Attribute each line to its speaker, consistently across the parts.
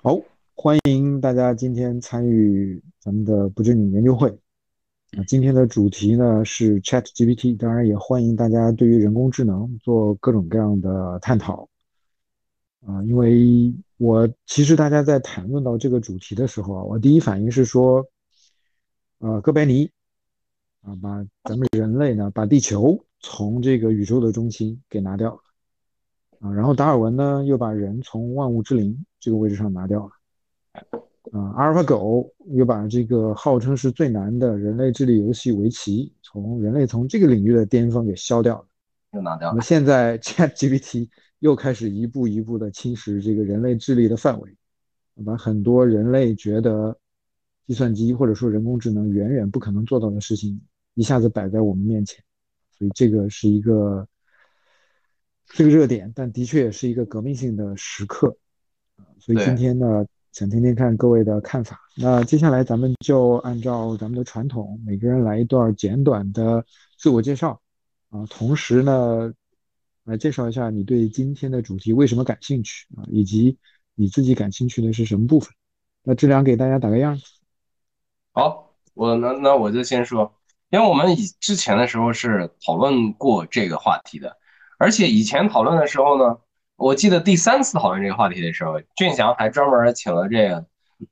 Speaker 1: 好，欢迎大家今天参与咱们的不正经研究会。啊，今天的主题呢是 Chat GPT，当然也欢迎大家对于人工智能做各种各样的探讨。啊，因为我其实大家在谈论到这个主题的时候啊，我第一反应是说，呃，哥白尼啊，把咱们人类呢，把地球从这个宇宙的中心给拿掉了。啊，然后达尔文呢又把人从万物之灵这个位置上拿掉了。啊，阿尔法狗又把这个号称是最难的人类智力游戏围棋，从人类从这个领域的巅峰给消掉了，
Speaker 2: 又拿掉了。
Speaker 1: 那么现在 ChatGPT 又开始一步一步的侵蚀这个人类智力的范围，把很多人类觉得计算机或者说人工智能远远不可能做到的事情，一下子摆在我们面前，所以这个是一个。这个热点，但的确也是一个革命性的时刻，所以今天呢，想听听看各位的看法。那接下来咱们就按照咱们的传统，每个人来一段简短的自我介绍，啊，同时呢，来介绍一下你对今天的主题为什么感兴趣啊，以及你自己感兴趣的是什么部分。那志良给大家打个样。
Speaker 2: 好，我那那我就先说，因为我们以之前的时候是讨论过这个话题的。而且以前讨论的时候呢，我记得第三次讨论这个话题的时候，俊祥还专门请了这个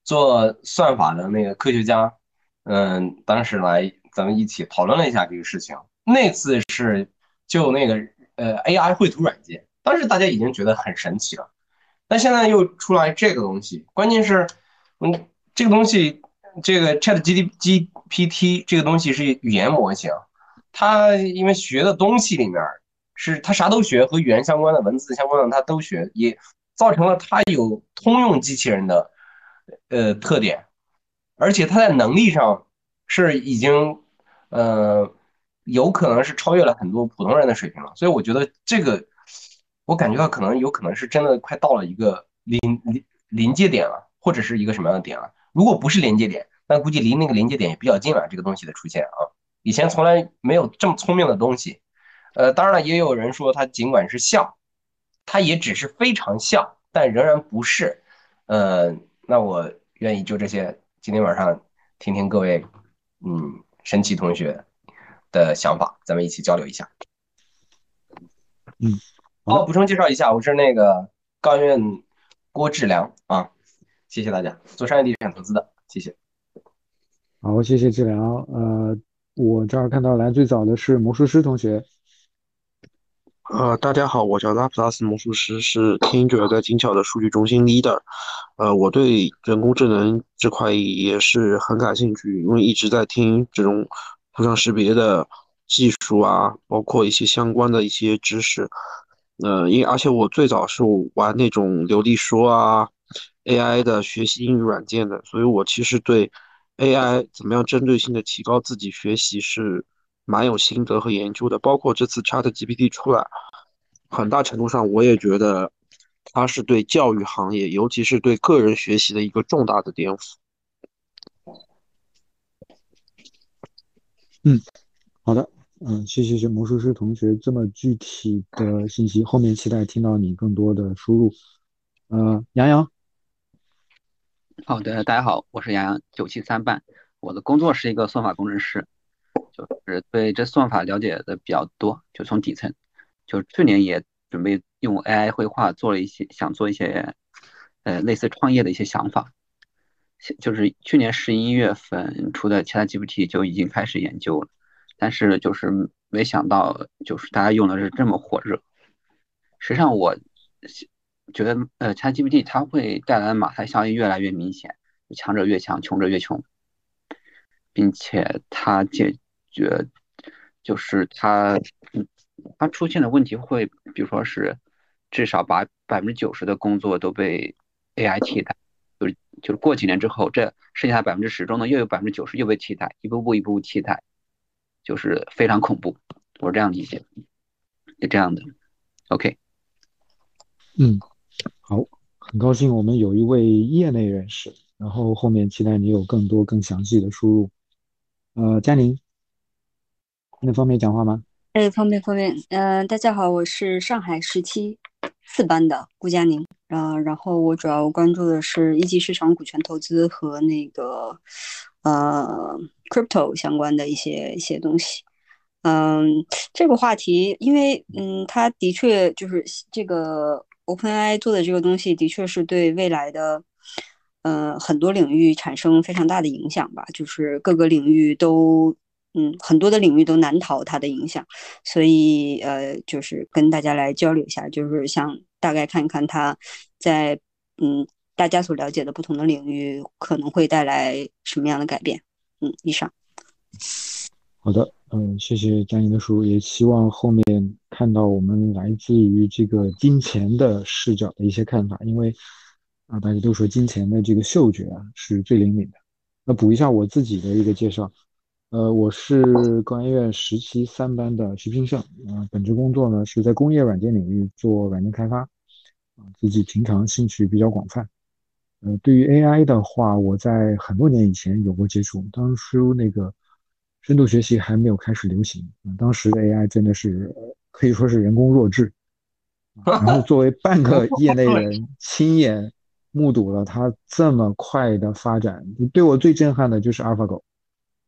Speaker 2: 做算法的那个科学家，嗯，当时来咱们一起讨论了一下这个事情。那次是就那个呃 AI 绘图软件，当时大家已经觉得很神奇了。那现在又出来这个东西，关键是，嗯，这个东西这个 ChatGPT 这个东西是语言模型，它因为学的东西里面。是他啥都学，和语言相关的、文字相关的他都学，也造成了他有通用机器人的呃特点，而且他在能力上是已经呃有可能是超越了很多普通人的水平了。所以我觉得这个我感觉到可能有可能是真的快到了一个临临临界点了，或者是一个什么样的点了。如果不是临界点，那估计离那个临界点也比较近了。这个东西的出现啊，以前从来没有这么聪明的东西。呃，当然了，也有人说它尽管是像，它也只是非常像，但仍然不是。呃，那我愿意就这些，今天晚上听听各位，嗯，神奇同学的想法，咱们一起交流一下。
Speaker 1: 嗯，
Speaker 2: 好，补充介绍一下，我是那个高院郭志良啊，谢谢大家，做商业地产投资的，谢谢。
Speaker 1: 好，谢谢志良。呃，我这儿看到来最早的是魔术师同学。
Speaker 3: 呃，大家好，我叫拉普拉斯魔术师，是天鹰者在精巧的数据中心 leader。呃，我对人工智能这块也是很感兴趣，因为一直在听这种图像识别的技术啊，包括一些相关的一些知识。呃，因而且我最早是玩那种流利说啊，AI 的学习英语软件的，所以我其实对 AI 怎么样针对性的提高自己学习是。蛮有心得和研究的，包括这次 Chat GPT 出来，很大程度上我也觉得它是对教育行业，尤其是对个人学习的一个重大的颠覆。
Speaker 1: 嗯，好的，嗯，谢谢谢魔术师同学这么具体的信息，后面期待听到你更多的输入。呃，杨洋，
Speaker 4: 好的，大家好，我是杨洋九七三办，我的工作是一个算法工程师。就是对这算法了解的比较多，就从底层，就去年也准备用 AI 绘画做了一些，想做一些，呃，类似创业的一些想法。就是去年十一月份出的其他 GPT 就已经开始研究了，但是就是没想到，就是大家用的是这么火热。实际上，我觉得呃，c h a t GPT 它会带来的马太效应越来越明显，强者越强，穷者越穷，并且它解。觉就是它，它出现的问题会，比如说是至少把百分之九十的工作都被 AI 替代，就是就是过几年之后，这剩下百分之十中呢，又有百分之九十又被替代，一步步一步步替代，就是非常恐怖。我是这样理解，是这样的。OK，
Speaker 1: 嗯，好，很高兴我们有一位业内人士，然后后面期待你有更多更详细的输入。呃，佳宁。那方便讲话吗？
Speaker 5: 哎，方便方便。嗯，大家好，我是上海十七四班的顾佳宁。啊，然后我主要关注的是一级市场股权投资和那个呃 crypto 相关的一些一些东西。嗯，这个话题，因为嗯，它的确就是这个 OpenAI 做的这个东西，的确是对未来的呃很多领域产生非常大的影响吧，就是各个领域都。嗯，很多的领域都难逃它的影响，所以呃，就是跟大家来交流一下，就是想大概看一看它在嗯大家所了解的不同的领域可能会带来什么样的改变。嗯，以上。
Speaker 1: 好的，嗯，谢谢佳宁的书，也希望后面看到我们来自于这个金钱的视角的一些看法，因为啊，大家都说金钱的这个嗅觉啊是最灵敏的。那补一下我自己的一个介绍。呃，我是工研院十期三班的徐平胜，啊，本职工作呢是在工业软件领域做软件开发，啊，自己平常兴趣比较广泛。呃，对于 AI 的话，我在很多年以前有过接触，当初那个深度学习还没有开始流行，啊，当时的 AI 真的是可以说是人工弱智，然后作为半个 业内人，亲眼目睹了它这么快的发展，对我最震撼的就是 AlphaGo。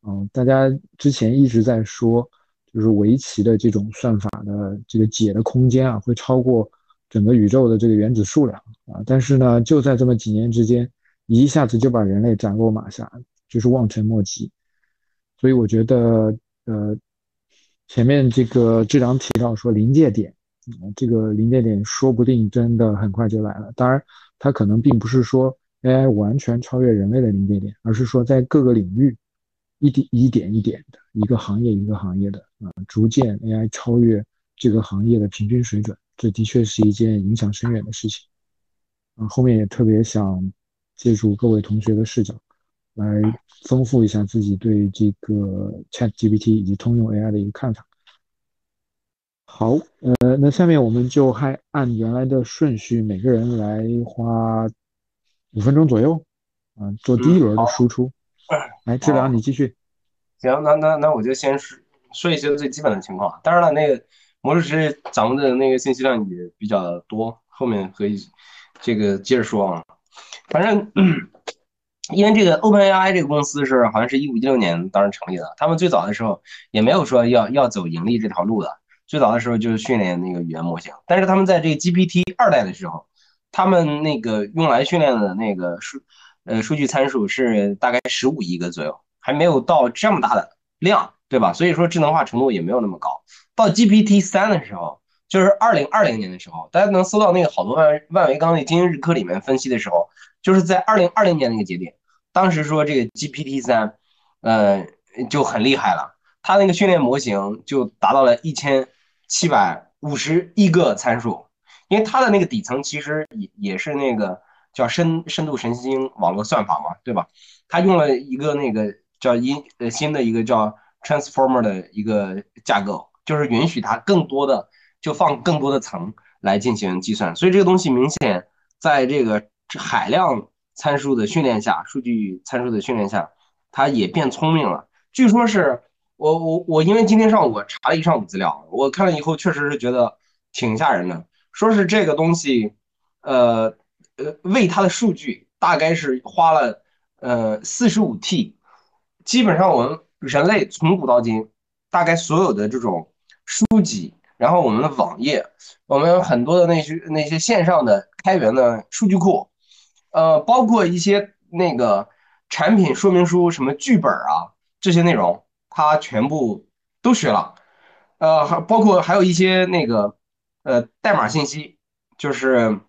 Speaker 1: 嗯，大家之前一直在说，就是围棋的这种算法的这个解的空间啊，会超过整个宇宙的这个原子数量啊。但是呢，就在这么几年之间，一下子就把人类斩落马下，就是望尘莫及。所以我觉得，呃，前面这个智长提到说临界点，这个临界点说不定真的很快就来了。当然，它可能并不是说 AI 完全超越人类的临界点，而是说在各个领域。一点一点一点的一个行业一个行业的啊，逐渐 AI 超越这个行业的平均水准，这的确是一件影响深远的事情。啊，后面也特别想借助各位同学的视角，来丰富一下自己对这个 ChatGPT 以及通用 AI 的一个看法。好，呃，那下面我们就还按原来的顺序，每个人来花五分钟左右，啊，做第一轮的输出。来，治疗，你继续。
Speaker 2: 行，那那那我就先说说一些最基本的情况。当然了，那个魔术师掌握的那个信息量也比较多，后面可以这个接着说啊。反正 因为这个 OpenAI 这个公司是好像是一五一六年当时成立的，他们最早的时候也没有说要要走盈利这条路的，最早的时候就是训练那个语言模型。但是他们在这个 GPT 二代的时候，他们那个用来训练的那个数。呃，数据参数是大概十五亿个左右，还没有到这么大的量，对吧？所以说智能化程度也没有那么高。到 GPT 三的时候，就是二零二零年的时候，大家能搜到那个好多万万维钢那今日课里面分析的时候，就是在二零二零年那个节点，当时说这个 GPT 三，呃，就很厉害了，它那个训练模型就达到了一千七百五十亿个参数，因为它的那个底层其实也也是那个。叫深深度神经网络算法嘛，对吧？它用了一个那个叫新呃新的一个叫 transformer 的一个架构，就是允许它更多的就放更多的层来进行计算。所以这个东西明显在这个海量参数的训练下，数据参数的训练下，它也变聪明了。据说是我我我因为今天上午我查了一上午资料，我看了以后确实是觉得挺吓人的。说是这个东西，呃。呃，为它的数据大概是花了呃四十五 T，基本上我们人类从古到今，大概所有的这种书籍，然后我们的网页，我们很多的那些那些线上的开源的数据库，呃，包括一些那个产品说明书、什么剧本啊这些内容，它全部都学了，呃，还包括还有一些那个呃代码信息，就是。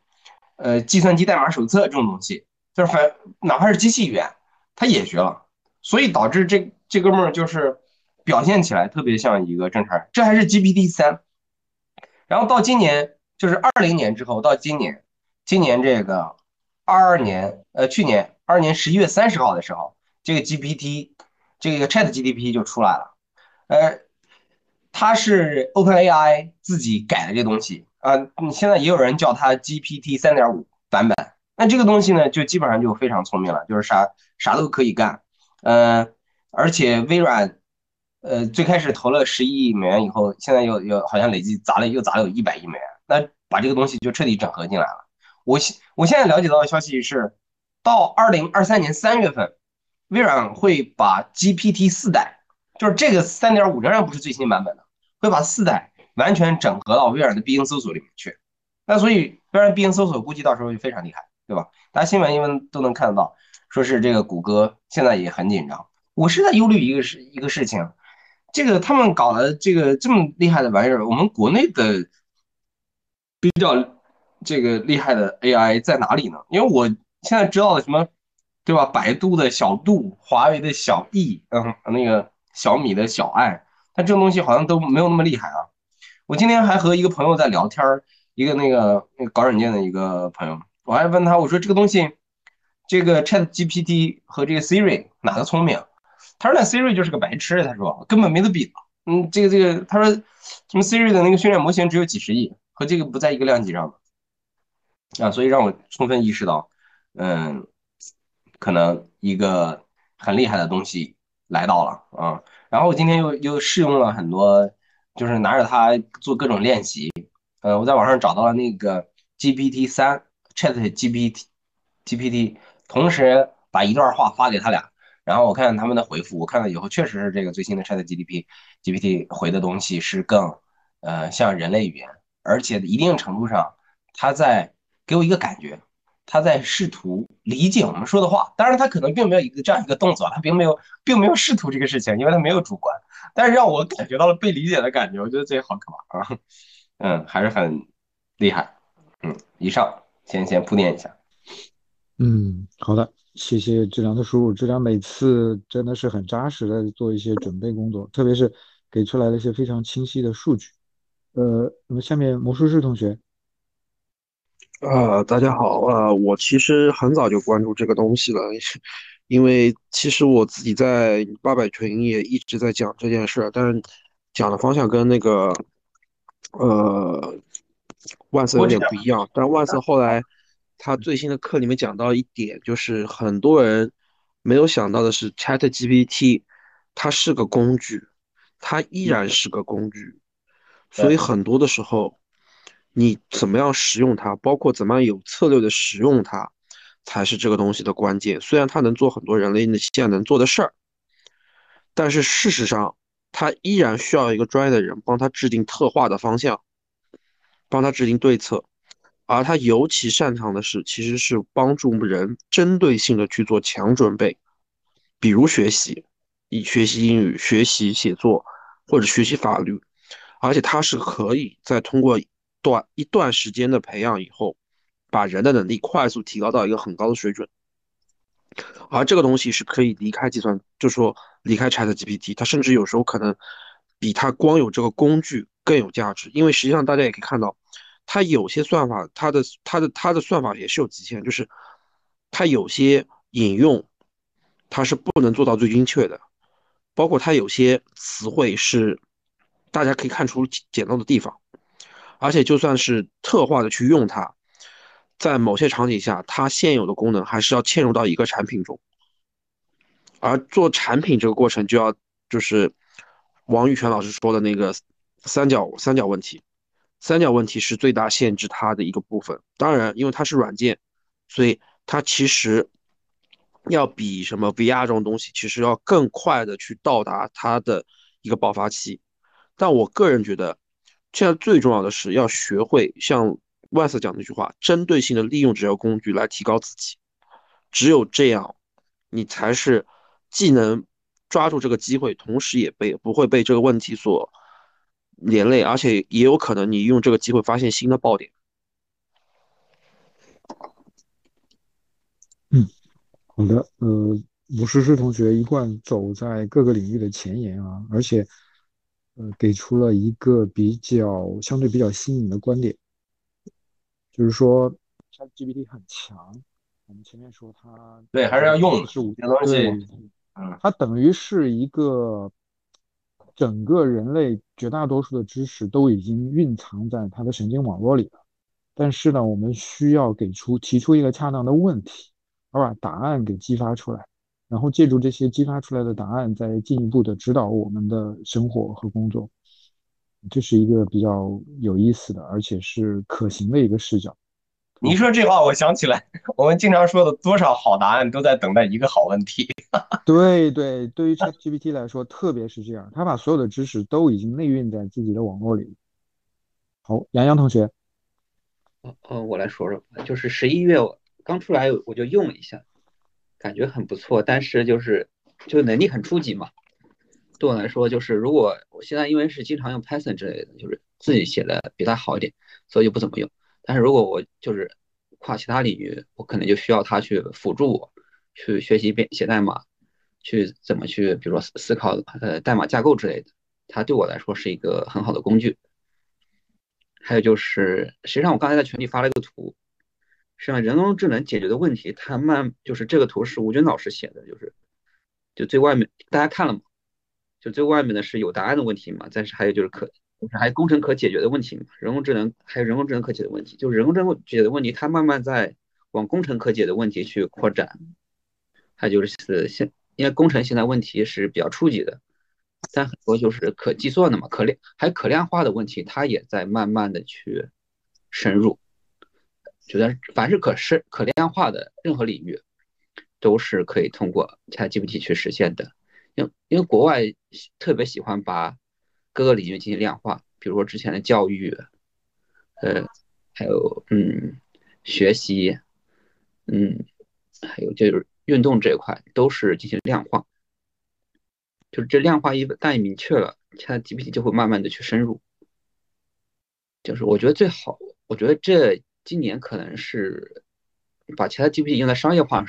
Speaker 2: 呃，计算机代码手册这种东西，就是反哪怕是机器语言，他也学了，所以导致这这哥们儿就是表现起来特别像一个正常人。这还是 GPT 三，然后到今年就是二零年之后，到今年，今年这个二二年，呃，去年二二年十一月三十号的时候，这个 GPT 这个 Chat GPT 就出来了，呃，它是 OpenAI 自己改的这东西。啊，你现在也有人叫它 GPT 三点五版本，那这个东西呢，就基本上就非常聪明了，就是啥啥都可以干。呃，而且微软，呃，最开始投了十亿美元以后，现在又又好像累计砸了又砸了有一百亿美元，那把这个东西就彻底整合进来了。我现我现在了解到的消息是，到二零二三年三月份，微软会把 GPT 四代，就是这个三点五仍然不是最新版本的，会把四代完全整合到微软的必应搜索里面去。那所以微软必应搜索估计到时候就非常厉害，对吧？大家新闻因为都能看得到，说是这个谷歌现在也很紧张。我是在忧虑一个事一个事情，这个他们搞了这个这么厉害的玩意儿，我们国内的比较这个厉害的 AI 在哪里呢？因为我现在知道的什么，对吧？百度的小度，华为的小艺，嗯，那个小米的小爱，它这种东西好像都没有那么厉害啊。我今天还和一个朋友在聊天儿，一个那个那个搞软件的一个朋友，我还问他，我说这个东西，这个 Chat GPT 和这个 Siri 哪个聪明？他说那 Siri 就是个白痴，他说根本没得比。嗯，这个这个，他说什么 Siri 的那个训练模型只有几十亿，和这个不在一个量级上啊，所以让我充分意识到，嗯，可能一个很厉害的东西来到了啊。然后我今天又又试用了很多，就是拿着它做各种练习。呃，我在网上找到了那个 GPT 三 Chat GPT GPT，同时把一段话发给他俩。然后我看看他们的回复，我看了以后确实是这个最新的 Chat GPT GPT 回的东西是更呃像人类语言，而且一定程度上他在给我一个感觉，他在试图理解我们说的话。当然他可能并没有一个这样一个动作，他并没有并没有试图这个事情，因为他没有主观。但是让我感觉到了被理解的感觉，我觉得这好可怕啊！嗯，还是很厉害。嗯，以上先先铺垫一下。
Speaker 1: 嗯，好的。谢谢志良的输入，志良每次真的是很扎实的做一些准备工作，特别是给出来了一些非常清晰的数据。呃，那么下面魔术师同学，
Speaker 3: 呃，大家好，呃，我其实很早就关注这个东西了，因为其实我自己在八百群也一直在讲这件事，但是讲的方向跟那个呃万森有点不一样，但万森后来。他最新的课里面讲到一点，就是很多人没有想到的是，ChatGPT 它是个工具，它依然是个工具，所以很多的时候，你怎么样使用它，包括怎么样有策略的使用它，才是这个东西的关键。虽然它能做很多人类现在能做的事儿，但是事实上，它依然需要一个专业的人帮他制定特化的方向，帮他制定对策。而他尤其擅长的是，其实是帮助人针对性的去做强准备，比如学习，以学习英语、学习写作或者学习法律，而且他是可以在通过短一段时间的培养以后，把人的能力快速提高到一个很高的水准。而这个东西是可以离开计算，就说离开 ChatGPT，它甚至有时候可能比它光有这个工具更有价值，因为实际上大家也可以看到。它有些算法，它的它的它的算法也是有极限，就是它有些引用，它是不能做到最精确的，包括它有些词汇是大家可以看出简陋的地方，而且就算是特化的去用它，在某些场景下，它现有的功能还是要嵌入到一个产品中，而做产品这个过程就要就是王玉泉老师说的那个三角三角问题。三角问题是最大限制它的一个部分。当然，因为它是软件，所以它其实要比什么 VR 这种东西，其实要更快的去到达它的一个爆发期。但我个人觉得，现在最重要的是要学会像万斯讲那句话，针对性的利用这条工具来提高自己。只有这样，你才是既能抓住这个机会，同时也被不会被这个问题所。连累，而且也有可能你用这个机会发现新的爆点。
Speaker 1: 嗯，好的，呃，吴诗诗同学一贯走在各个领域的前沿啊，而且呃给出了一个比较相对比较新颖的观点，就是说 ChatGPT 很强，我们前面说它
Speaker 2: 对还是要用
Speaker 1: 是五
Speaker 2: 些东西，
Speaker 1: 嗯，它等于是一个。整个人类绝大多数的知识都已经蕴藏在它的神经网络里了，但是呢，我们需要给出提出一个恰当的问题，而把答案给激发出来，然后借助这些激发出来的答案，再进一步的指导我们的生活和工作。这是一个比较有意思的，而且是可行的一个视角。
Speaker 2: 你一说这话，我想起来，我们经常说的多少好答案都在等待一个好问题。
Speaker 1: 对对，对于 ChatGPT 来说，特别是这样，它把所有的知识都已经内蕴在自己的网络里。好，杨洋同学，
Speaker 4: 呃呃，我来说说，就是十一月刚出来我就用了一下，感觉很不错，但是就是就能力很初级嘛。对我来说，就是如果我现在因为是经常用 Python 之类的，就是自己写的比它好一点，所以就不怎么用。但是如果我就是跨其他领域，我可能就需要它去辅助我去学习编写代码，去怎么去，比如说思考呃代码架构之类的，它对我来说是一个很好的工具。还有就是，实际上我刚才在群里发了一个图，实际上人工智能解决的问题，它慢就是这个图是吴军老师写的，就是就最外面大家看了吗？就最外面的是有答案的问题嘛，但是还有就是可，就是还有工程可解决的问题嘛。人工智能还有人工智能可解的问题，就是人工智能解的问题，它慢慢在往工程可解的问题去扩展。还有就是现，因为工程现在问题是比较初级的，但很多就是可计算的嘛，可量还可量化的问题，它也在慢慢的去深入。觉得凡是可视可量化的任何领域，都是可以通过 ChatGPT 去实现的。因因为国外特别喜欢把各个领域进行量化，比如说之前的教育，呃，还有嗯学习，嗯，还有就是运动这一块都是进行量化，就是这量化一旦明确了，ChatGPT 就会慢慢的去深入。就是我觉得最好，我觉得这今年可能是把 ChatGPT 用在商业化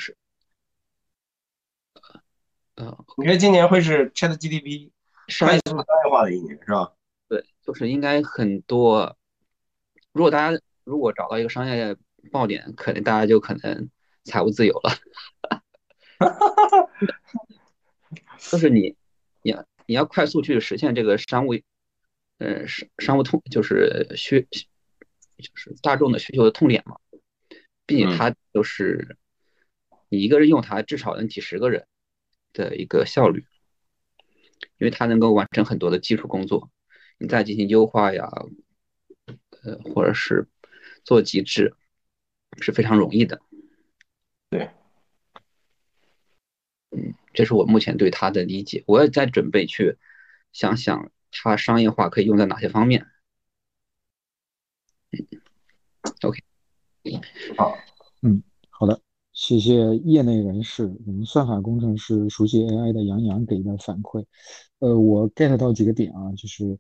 Speaker 4: 时。
Speaker 2: 你觉得今年会是 Chat GDP 快速商业化的一年，是吧？
Speaker 4: 对，就是应该很多。如果大家如果找到一个商业爆点，可能大家就可能财务自由了。就是你，你要你要快速去实现这个商务，呃，商商务痛就是需，就是大众的需求的痛点嘛。毕竟它就是你一个人用它，至少能几十个人。的一个效率，因为它能够完成很多的基础工作，你再进行优化呀，呃，或者是做极致，是非常容易的。
Speaker 2: 对，
Speaker 4: 嗯，这是我目前对它的理解。我也在准备去想想它商业化可以用在哪些方面。嗯，OK，
Speaker 2: 好，
Speaker 1: 嗯，好的。谢谢业内人士，我们算法工程师熟悉 AI 的杨洋给的反馈。呃，我 get 到几个点啊，就是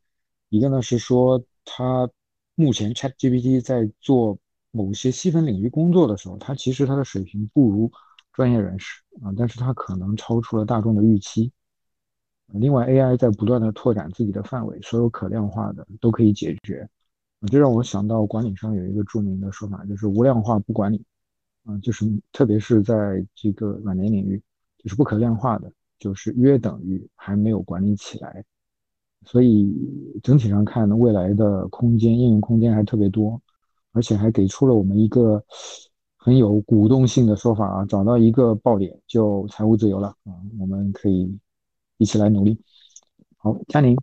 Speaker 1: 一个呢是说，他目前 ChatGPT 在做某些细分领域工作的时候，他其实他的水平不如专业人士啊，但是他可能超出了大众的预期。另外，AI 在不断的拓展自己的范围，所有可量化的都可以解决。这让我想到管理上有一个著名的说法，就是无量化不管理。啊，就是特别是在这个软件领域，就是不可量化的，就是约等于还没有管理起来，所以整体上看呢，未来的空间应用空间还特别多，而且还给出了我们一个很有鼓动性的说法啊，找到一个爆点就财务自由了啊，我们可以一起来努力。好，佳宁。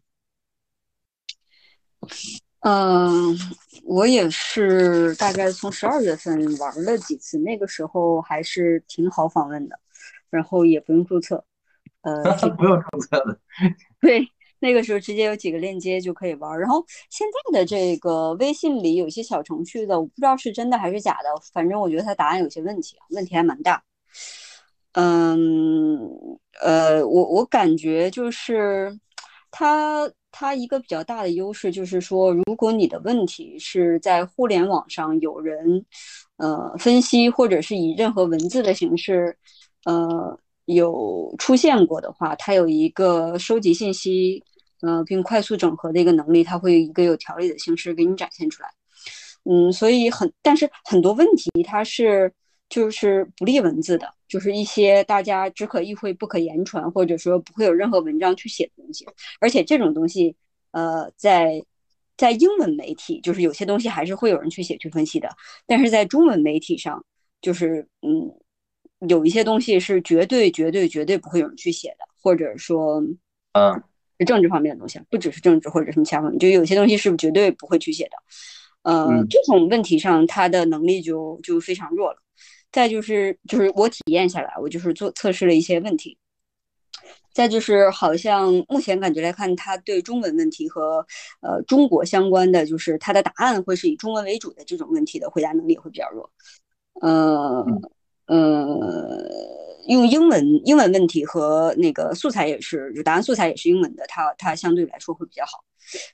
Speaker 5: 嗯，我也是大概从十二月份玩了几次，那个时候还是挺好访问的，然后也不用注册，呃，
Speaker 2: 不用注册的。
Speaker 5: 对，那个时候直接有几个链接就可以玩。然后现在的这个微信里有些小程序的，我不知道是真的还是假的，反正我觉得它答案有些问题，问题还蛮大。嗯，呃，我我感觉就是它。它一个比较大的优势就是说，如果你的问题是在互联网上有人，呃，分析或者是以任何文字的形式，呃，有出现过的话，它有一个收集信息，呃，并快速整合的一个能力，它会一个有条理的形式给你展现出来。嗯，所以很，但是很多问题它是。就是不立文字的，就是一些大家只可意会不可言传，或者说不会有任何文章去写的东西。而且这种东西，呃，在在英文媒体，就是有些东西还是会有人去写去分析的。但是在中文媒体上，就是嗯，有一些东西是绝对绝对绝对不会有人去写的，或者说，
Speaker 2: 嗯，
Speaker 5: 是政治方面的东西，不只是政治或者什么其他方面，就有些东西是绝对不会去写的。呃，这种问题上他的能力就就非常弱了。再就是就是我体验下来，我就是做测试了一些问题。再就是好像目前感觉来看，他对中文问题和呃中国相关的，就是他的答案会是以中文为主的这种问题的回答能力会比较弱。呃呃，用英文英文问题和那个素材也是，就答案素材也是英文的，它它相对来说会比较好。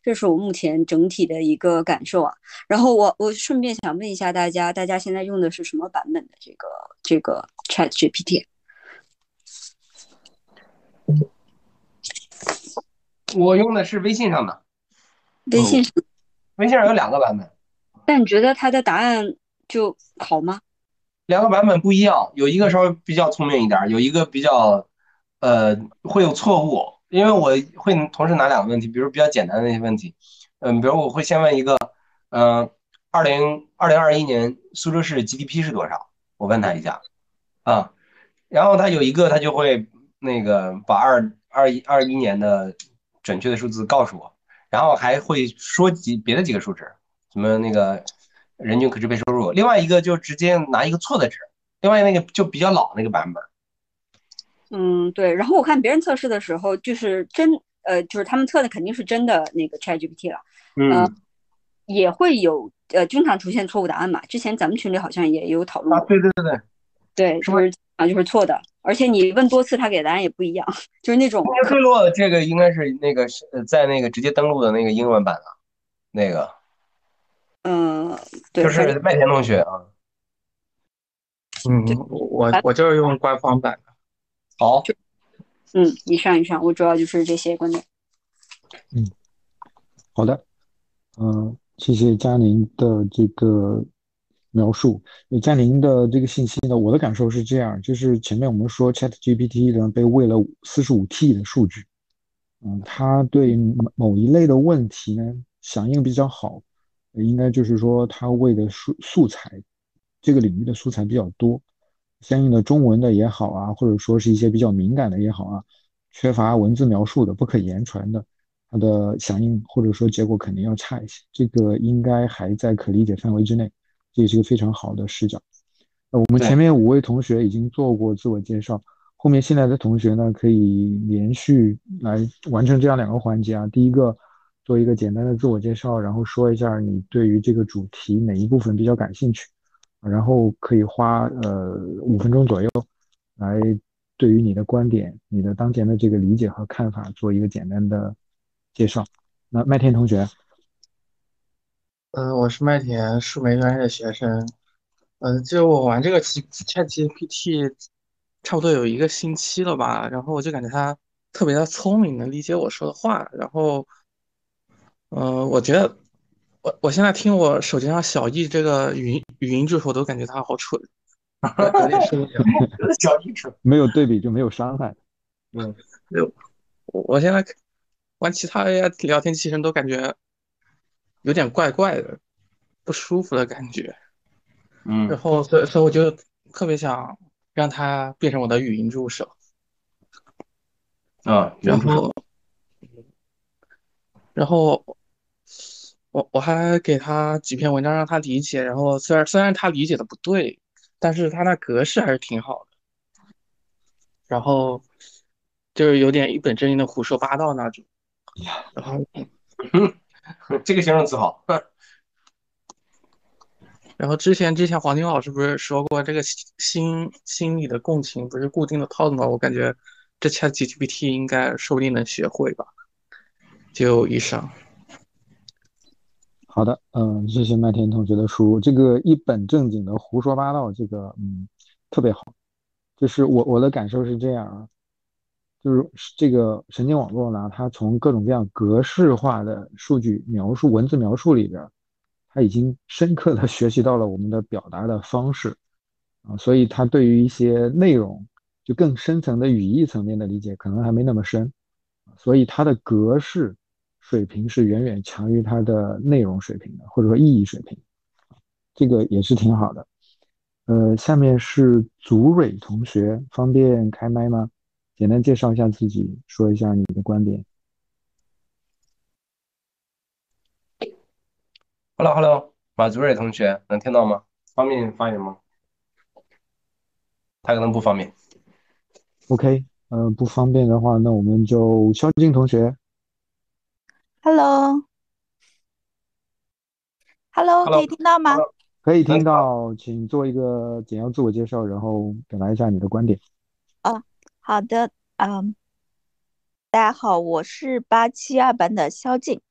Speaker 5: 这是我目前整体的一个感受啊。然后我我顺便想问一下大家，大家现在用的是什么版本的这个这个 Chat GPT？
Speaker 2: 我用的是微信上的，
Speaker 5: 微信上，
Speaker 2: 微信上有两个版本，
Speaker 5: 但你觉得它的答案就好吗？
Speaker 2: 两个版本不一样，有一个稍微比较聪明一点，有一个比较，呃，会有错误。因为我会同时拿两个问题，比如比较简单的那些问题，嗯，比如我会先问一个，嗯，二零二零二一年苏州市 GDP 是多少？我问他一下，啊，然后他有一个他就会那个把二二一二一年的。准确的数字告诉我，然后还会说几别的几个数值，什么那个人均可支配收入。另外一个就直接拿一个错的值，另外那个就比较老那个版本。
Speaker 5: 嗯，对。然后我看别人测试的时候，就是真呃，就是他们测的肯定是真的那个 ChatGPT 了，嗯，也会有呃经常出现错误答案嘛。之前咱们群里好像也有讨论。
Speaker 2: 啊，对对对对，
Speaker 5: 对，是不是啊？就是错的。而且你问多次，他给答案也不一样，就是那种。
Speaker 2: 这个应该是那个是在那个直接登录的那个英文版的，那个。
Speaker 5: 嗯，对。
Speaker 2: 就是麦田同学啊。
Speaker 6: 嗯，我我就是用官方版的。
Speaker 2: 好。
Speaker 5: 嗯，以上以上，我主要就是这些观点。
Speaker 1: 嗯，好的。嗯，谢谢佳宁的这个。描述，嘉宁的这个信息呢，我的感受是这样，就是前面我们说 Chat GPT 呢被喂了四十五 T 的数据，嗯，它对某一类的问题呢响应比较好，应该就是说它为的素素材，这个领域的素材比较多，相应的中文的也好啊，或者说是一些比较敏感的也好啊，缺乏文字描述的、不可言传的，它的响应或者说结果肯定要差一些，这个应该还在可理解范围之内。这也是个非常好的视角。那我们前面五位同学已经做过自我介绍，后面新来的同学呢，可以连续来完成这样两个环节啊。第一个，做一个简单的自我介绍，然后说一下你对于这个主题哪一部分比较感兴趣，然后可以花呃五分钟左右来对于你的观点、你的当前的这个理解和看法做一个简单的介绍。那麦田同学。
Speaker 6: 嗯，我是麦田数媒专业的学生。嗯，就我玩这个 ChatGPT，差不多有一个星期了吧。然后我就感觉他特别的聪明，能理解我说的话。然后，嗯，我觉得我我现在听我手机上小易这个语音语音助手，都感觉他好蠢。有点受不了。
Speaker 2: 小易蠢，
Speaker 1: 没有对比就没有伤害。
Speaker 6: 嗯，就我我现在玩其他 AI 聊天机器人都感觉。有点怪怪的，不舒服的感觉，
Speaker 2: 嗯，
Speaker 6: 然后所以所以我就特别想让它变成我的语音助手，
Speaker 2: 啊，
Speaker 6: 然后，然后我我还给他几篇文章让他理解，然后虽然虽然他理解的不对，但是他那格式还是挺好的，然后就是有点一本正经的胡说八道那种，然后。
Speaker 2: 这个形容词好。
Speaker 6: 然后之前之前黄金老师不是说过，这个心心理的共情不是固定的套路吗？我感觉这 ChatGPT 应该说不定能学会吧。就以上。
Speaker 1: 好的，嗯，谢谢麦田同学的输入。这个一本正经的胡说八道，这个嗯特别好。就是我我的感受是这样啊。就是这个神经网络呢，它从各种各样格式化的数据描述、文字描述里边，它已经深刻的 学习到了我们的表达的方式啊，所以它对于一些内容，就更深层的语义层面的理解可能还没那么深，所以它的格式水平是远远强于它的内容水平的，或者说意义水平，这个也是挺好的。呃，下面是祖蕊同学，方便开麦吗？简单介绍一下自己，说一下你的观点。
Speaker 2: Hello，Hello，马祖蕊同学能听到吗？方便发言吗？他可能不方便。
Speaker 1: OK，呃，不方便的话，那我们就肖静同学。
Speaker 2: Hello，Hello，Hello，
Speaker 7: 可以听到吗？
Speaker 1: 可以听到，请做一个简要自我介绍，然后表达一下你的观点。
Speaker 7: 哦，好的，嗯，大家好，我是八七二班的肖静。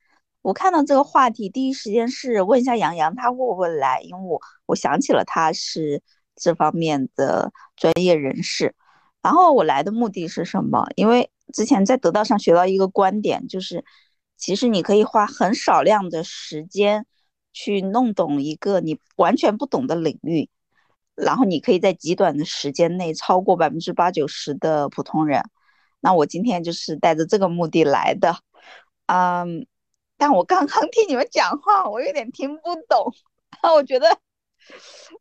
Speaker 7: 我看到这个话题，第一时间是问一下杨洋，他会不会来？因为我我想起了他是这方面的专业人士。然后我来的目的是什么？因为之前在得到上学到一个观点，就是其实你可以花很少量的时间去弄懂一个你完全不懂的领域，然后你可以在极短的时间内超过百分之八九十的普通人。那我今天就是带着这个目的来的，嗯。但我刚刚听你们讲话，我有点听不懂，我觉得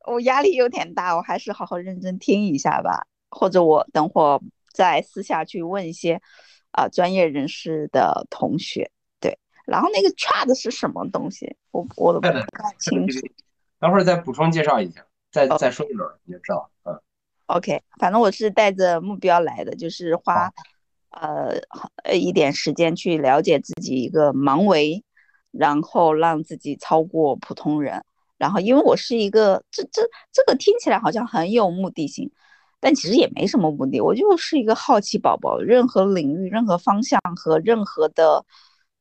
Speaker 7: 我压力有点大，我还是好好认真听一下吧，或者我等会再私下去问一些啊、专业人士的同学。对，然后那个 chat 是什么东西？我我都不太清楚。
Speaker 2: 等会儿再补充介绍一下，再再说一轮你就知道。嗯。
Speaker 7: OK，反正我是带着目标来的，就是花。呃，一点时间去了解自己一个盲维，然后让自己超过普通人。然后，因为我是一个，这这这个听起来好像很有目的性，但其实也没什么目的。我就是一个好奇宝宝，任何领域、任何方向和任何的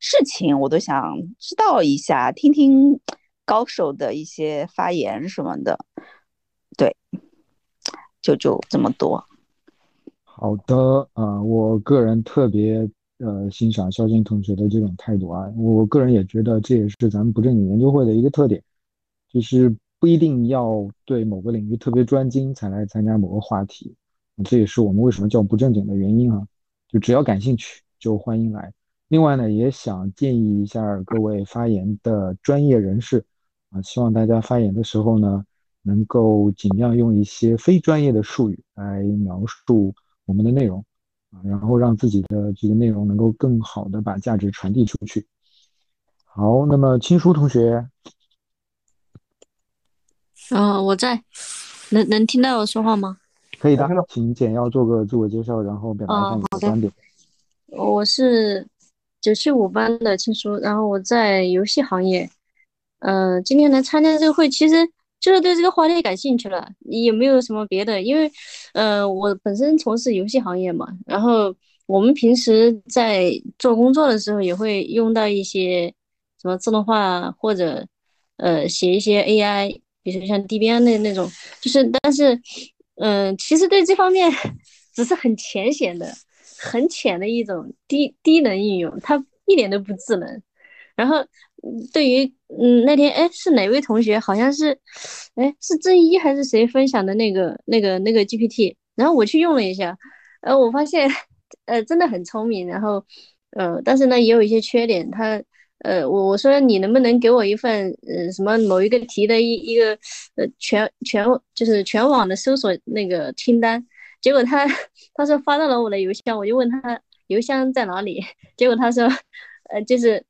Speaker 7: 事情，我都想知道一下，听听高手的一些发言什么的。对，就就这么多。
Speaker 1: 好的，呃，我个人特别呃欣赏肖静同学的这种态度啊，我个人也觉得这也是咱们不正经研究会的一个特点，就是不一定要对某个领域特别专精才来参加某个话题，这也是我们为什么叫不正经的原因啊，就只要感兴趣就欢迎来。另外呢，也想建议一下各位发言的专业人士啊，希望大家发言的时候呢，能够尽量用一些非专业的术语来描述。我们的内容啊，然后让自己的这个内容能够更好的把价值传递出去。好，那么青书同学，
Speaker 8: 嗯，我在，能能听到我说话吗？
Speaker 1: 可以的，请简要做个自我介绍，然后表达一下你的观点。
Speaker 8: 我是九七五班的青书，然后我在游戏行业，呃，今天来参加这个会，其实。就是对这个话题感兴趣了，也没有什么别的，因为，呃，我本身从事游戏行业嘛，然后我们平时在做工作的时候也会用到一些什么自动化或者，呃，写一些 AI，比如像 DBN 那那种，就是，但是，嗯、其实对这方面 只是很浅显的、很浅的一种低低能应用，它一点都不智能。然后，对于嗯那天哎是哪位同学？好像是，哎是郑一还是谁分享的那个那个那个 GPT？然后我去用了一下，呃我发现呃真的很聪明。然后呃但是呢也有一些缺点。它呃我我说你能不能给我一份呃什么某一个题的一一个呃全全就是全网的搜索那个清单？结果他他说发到了我的邮箱，我就问他邮箱在哪里？结果他说呃就是。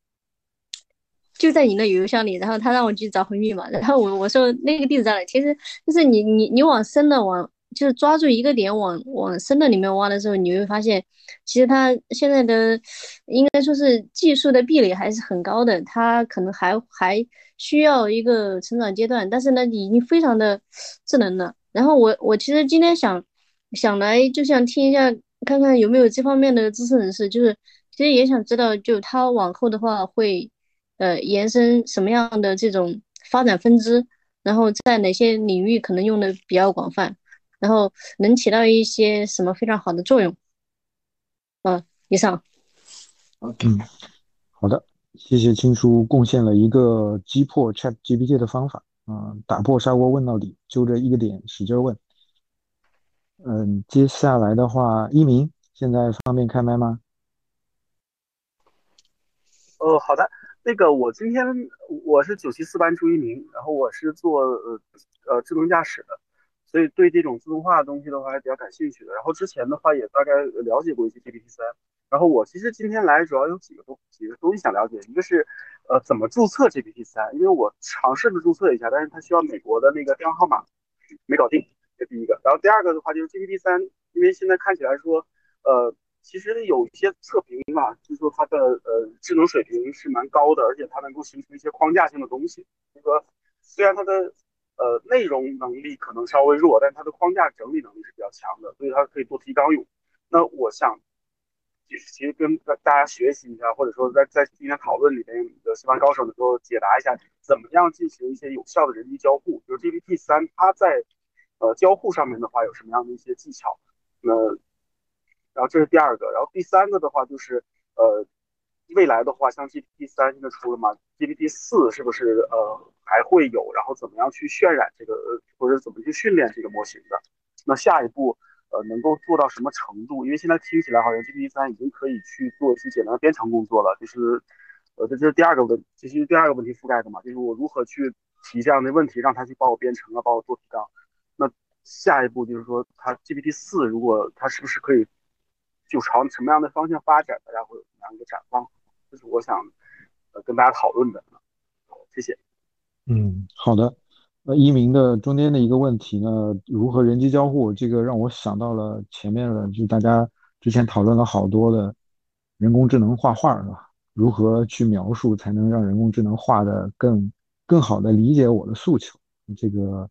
Speaker 8: 就在你的邮箱里，然后他让我去找回密码，然后我我说那个地址在哪？其实就是你你你往深的往，就是抓住一个点往往深的里面挖的时候，你会发现，其实它现在的应该说是技术的壁垒还是很高的，它可能还还需要一个成长阶段，但是呢，已经非常的智能了。然后我我其实今天想想来就想听一下，看看有没有这方面的知识人士，就是其实也想知道，就他往后的话会。呃，延伸什么样的这种发展分支，然后在哪些领域可能用的比较广泛，然后能起到一些什么非常好的作用？嗯，以上。
Speaker 1: 嗯，好的，谢谢青叔贡献了一个击破 Chat GPT 的方法啊、嗯，打破砂锅问到底，就这一个点使劲问。嗯，接下来的话，一鸣现在方便开麦吗？
Speaker 9: 哦，好的。那个，我今天我是九七四班朱一鸣，然后我是做呃呃智能驾驶的，所以对这种自动化的东西的话还比较感兴趣的。然后之前的话也大概了解过一些 GPT 三，然后我其实今天来主要有几个东几个东西想了解，一个是呃怎么注册 GPT 三，因为我尝试着注册一下，但是它需要美国的那个电话号码，没搞定，这第一个。然后第二个的话就是 GPT 三，因为现在看起来说呃其实有一些测评吧，就是说它的呃智能水平是蛮高的，而且它能够形成一些框架性的东西，就是说虽然它的呃，内容能力可能稍微弱，但它的框架整理能力是比较强的，所以它可以做提纲用。那我想，其实其实跟大家学习一下，或者说在在今天讨论里面的西方高手能够解答一下，怎么样进行一些有效的人机交互。就是 GPT 三，它在呃交互上面的话有什么样的一些技巧？那然后这是第二个，然后第三个的话就是呃。未来的话，像 GPT 三现在出了嘛？GPT 四是不是呃还会有？然后怎么样去渲染这个，或者怎么去训练这个模型的？那下一步呃能够做到什么程度？因为现在听起来好像 GPT 三已经可以去做一些简单的编程工作了，就是呃这这是第二个问，这是第二个问题覆盖的嘛？就是我如何去提这样的问题，让他去帮我编程啊，帮我做提纲？下一步就是说，它 GPT 四如果它是不是可以就朝什么样的方向发展？大家会有什么样一个展望？这是我想呃跟大家讨论的，好谢谢。
Speaker 1: 嗯，好的。那，一鸣的中间的一个问题呢，如何人机交互？这个让我想到了前面的，就大家之前讨论了好多的人工智能画画，是吧？如何去描述才能让人工智能画的更更好的理解我的诉求？这个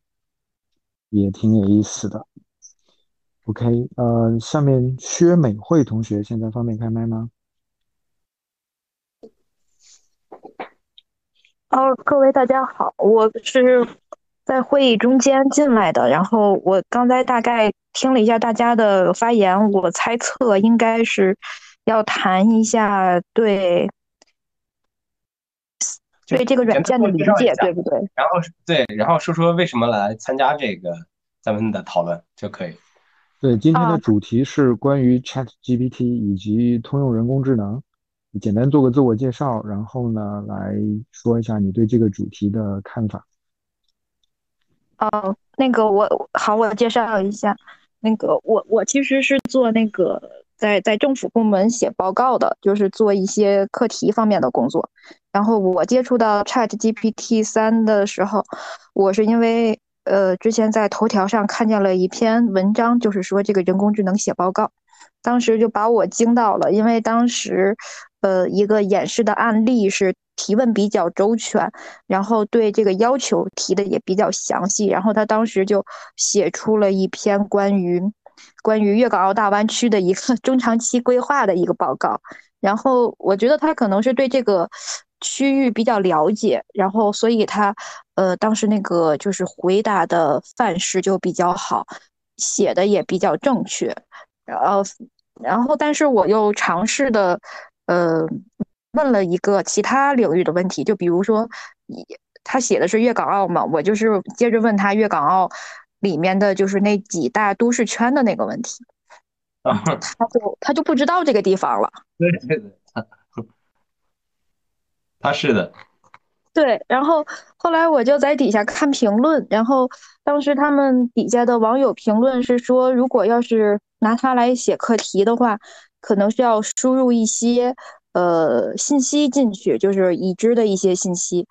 Speaker 1: 也挺有意思的。OK，呃，下面薛美惠同学现在方便开麦吗？
Speaker 10: 哦，各位大家好，我是在会议中间进来的，然后我刚才大概听了一下大家的发言，我猜测应该是要谈一下对对这个软件的理解，对不对？
Speaker 2: 然后对，然后说说为什么来参加这个咱们的讨论就可以。
Speaker 1: 对，今天的主题是关于 Chat GPT 以及通用人工智能。简单做个自我介绍，然后呢，来说一下你对这个主题的看法。
Speaker 10: 哦，那个我好，我介绍一下，那个我我其实是做那个在在政府部门写报告的，就是做一些课题方面的工作。然后我接触到 Chat GPT 三的时候，我是因为呃之前在头条上看见了一篇文章，就是说这个人工智能写报告，当时就把我惊到了，因为当时。呃，一个演示的案例是提问比较周全，然后对这个要求提的也比较详细，然后他当时就写出了一篇关于关于粤港澳大湾区的一个 中长期规划的一个报告，然后我觉得他可能是对这个区域比较了解，然后所以他呃当时那个就是回答的范式就比较好，写的也比较正确，然后然后但是我又尝试的。呃，问了一个其他领域的问题，就比如说，他写的是粤港澳嘛，我就是接着问他粤港澳里面的就是那几大都市圈的那个问题，他就他就不知道这个地方了。
Speaker 2: 对 对对，他是的。
Speaker 10: 对，然后后来我就在底下看评论，然后当时他们底下的网友评论是说，如果要是拿它来写课题的话。可能是要输入一些呃信息进去，就是已知的一些信息。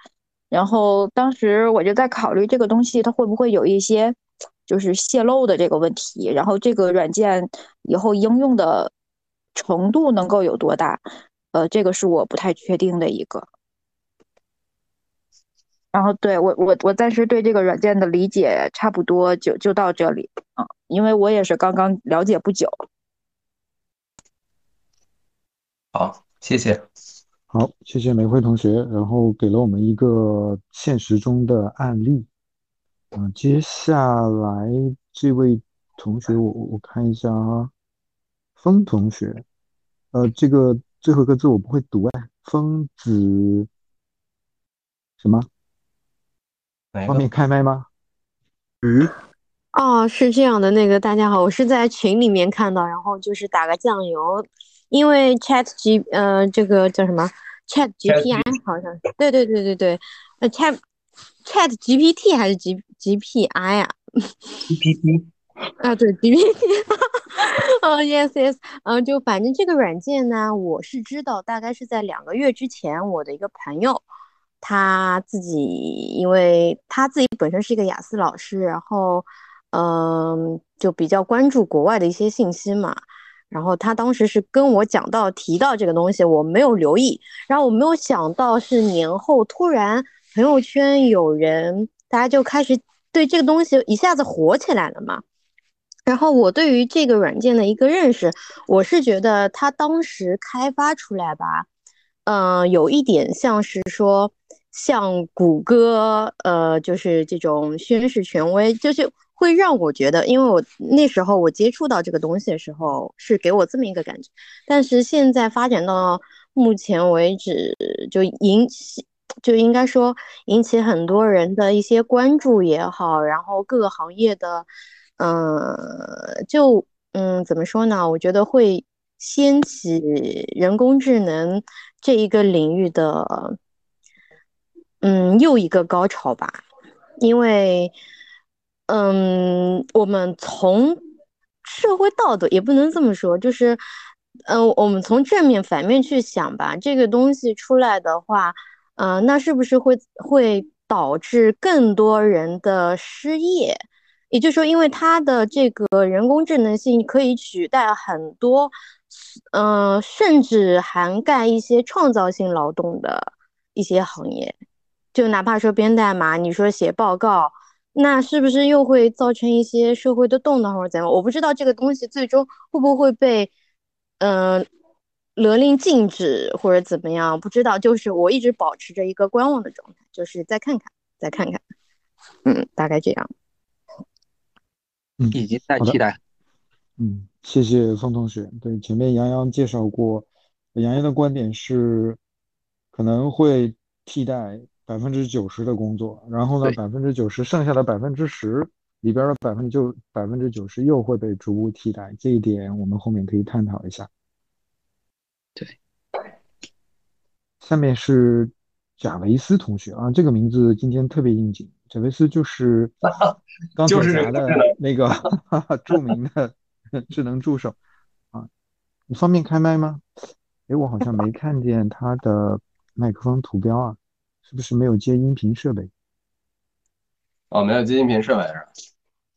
Speaker 10: 然后当时我就在考虑这个东西它会不会有一些就是泄露的这个问题，然后这个软件以后应用的程度能够有多大？呃，这个是我不太确定的一个。然后对我我我暂时对这个软件的理解差不多就就到这里啊，因为我也是刚刚了解不久。
Speaker 2: 好，谢谢。
Speaker 1: 好，谢谢梅辉同学，然后给了我们一个现实中的案例。嗯，接下来这位同学，我我看一下啊，风同学，呃，这个最后一个字我不会读哎，风子什么？方便开麦吗？
Speaker 2: 嗯，
Speaker 11: 哦，是这样的，那个大家好，我是在群里面看到，然后就是打个酱油。因为 Chat G 呃，这个叫什么？Chat GPI 好像，对对对对对，呃 Chat Chat GPT 还是 G GPI 啊
Speaker 2: ？GPT
Speaker 11: 啊，对 GPT，哦，yes yes，嗯，就反正这个软件呢，我是知道，大概是在两个月之前，我的一个朋友，他自己，因为他自己本身是一个雅思老师，然后，嗯，就比较关注国外的一些信息嘛，然后他当时是跟我讲到提到这个东西，我没有留意，然后我没有想到是年后突然朋友圈有人，大家就开始对这个东西一下子火起来了嘛。然后我对于这个软件的一个认识，我是觉得它当时开发出来吧，嗯，有一点像是说，像谷歌，呃，就是这种宣示权威，就是会让我觉得，因为我那时候我接触到这个东西的时候，是给我这么一个感觉。但是现在发展到目前为止，就引起，就应该说引起很多人的一些关注也好，然后各个行业的。嗯，就嗯，怎么说呢？我觉得会掀起人工智能这一个领域的，嗯，又一个高潮吧。因为，嗯，我们从社会道德也不能这么说，就是，嗯，我们从正面、反面去想吧。这个东西出来的话，嗯，那是不是会会导致更多人的失业？也就是说，因为它的这个人工智能性可以取代很多，嗯，甚至涵盖一些创造性劳动的一些行业，就哪怕说编代码，你说写报告，那是不是又会造成一些社会的动荡或者怎样？我不知道这个东西最终会不会被，嗯，勒令禁止或者怎么样？不知道，就是我一直保持着一个观望的状态，就是再看看，再看看，嗯，大概这样。
Speaker 1: 嗯，
Speaker 4: 已经在替代。
Speaker 1: 嗯，谢谢宋同学。对，前面杨洋介绍过，杨洋的观点是可能会替代百分之九十的工作，然后呢，百分之九十剩下的百分之十里边的百分之就百分之九十又会被逐步替代。这一点我们后面可以探讨一下。
Speaker 4: 对，
Speaker 1: 下面是贾维斯同学啊，这个名字今天特别应景。贾维斯就是 钢铁侠的 那个 著名的智能助手啊，你方便开麦吗？哎，我好像没看见他的麦克风图标啊，是不是没有接音频设备？
Speaker 2: 哦，没有接音频设备是吧？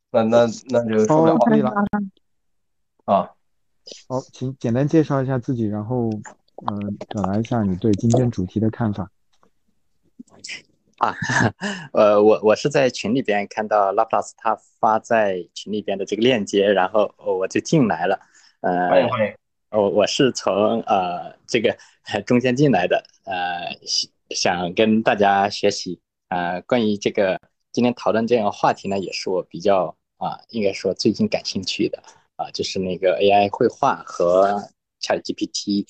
Speaker 2: 那那那就说不了
Speaker 1: 可以了
Speaker 2: 啊。
Speaker 1: 好，请简单介绍一下自己，然后嗯，表达一下你对今天主题的看法。
Speaker 12: 啊，呃，我我是在群里边看到拉普拉斯他发在群里边的这个链接，然后我就进来了。呃，
Speaker 2: 欢迎欢迎。
Speaker 12: 我我是从呃这个 中间进来的，呃想跟大家学习。呃，关于这个今天讨论这个话题呢，也是我比较啊，应该说最近感兴趣的啊，就是那个 AI 绘画和 ChatGPT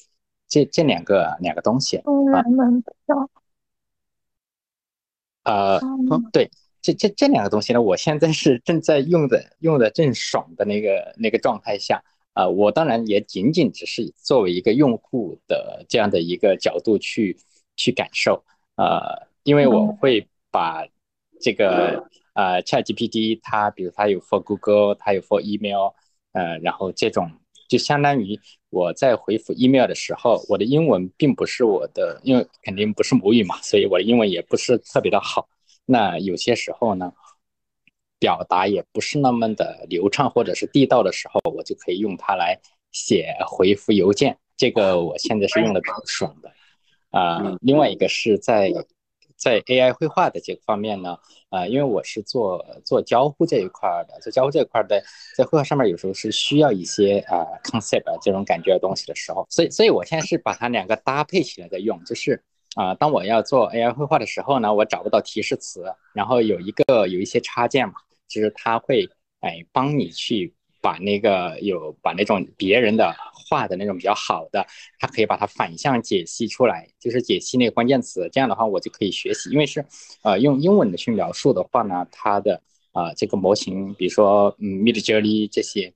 Speaker 12: 这这两个两个东西啊。呃，对，这这这两个东西呢，我现在是正在用的，用的正爽的那个那个状态下，啊，我当然也仅仅只是作为一个用户的这样的一个角度去去感受，呃，因为我会把这个呃 ChatGPT 它，比如它有 for Google，它有 for email，呃，然后这种就相当于我在回复 email 的时候，我的英文并不是我的，因为肯定不是母语嘛，所以我的英文也不是特别的好。那有些时候呢，表达也不是那么的流畅或者是地道的时候，我就可以用它来写回复邮件。这个我现在是用的比较爽的。啊，另外一个是在。在 AI 绘画的这个方面呢，啊，因为我是做做交互这一块的，做交互这一块的，在绘画上面有时候是需要一些啊 concept 这种感觉的东西的时候，所以所以我现在是把它两个搭配起来在用，就是啊，当我要做 AI 绘画的时候呢，我找不到提示词，然后有一个有一些插件嘛，就是它会哎帮你去。把那个有把那种别人的画的那种比较好的，它可以把它反向解析出来，就是解析那个关键词。这样的话，我就可以学习。因为是，呃，用英文的去描述的话呢，它的啊这个模型，比如说嗯，Mid Journey 这些，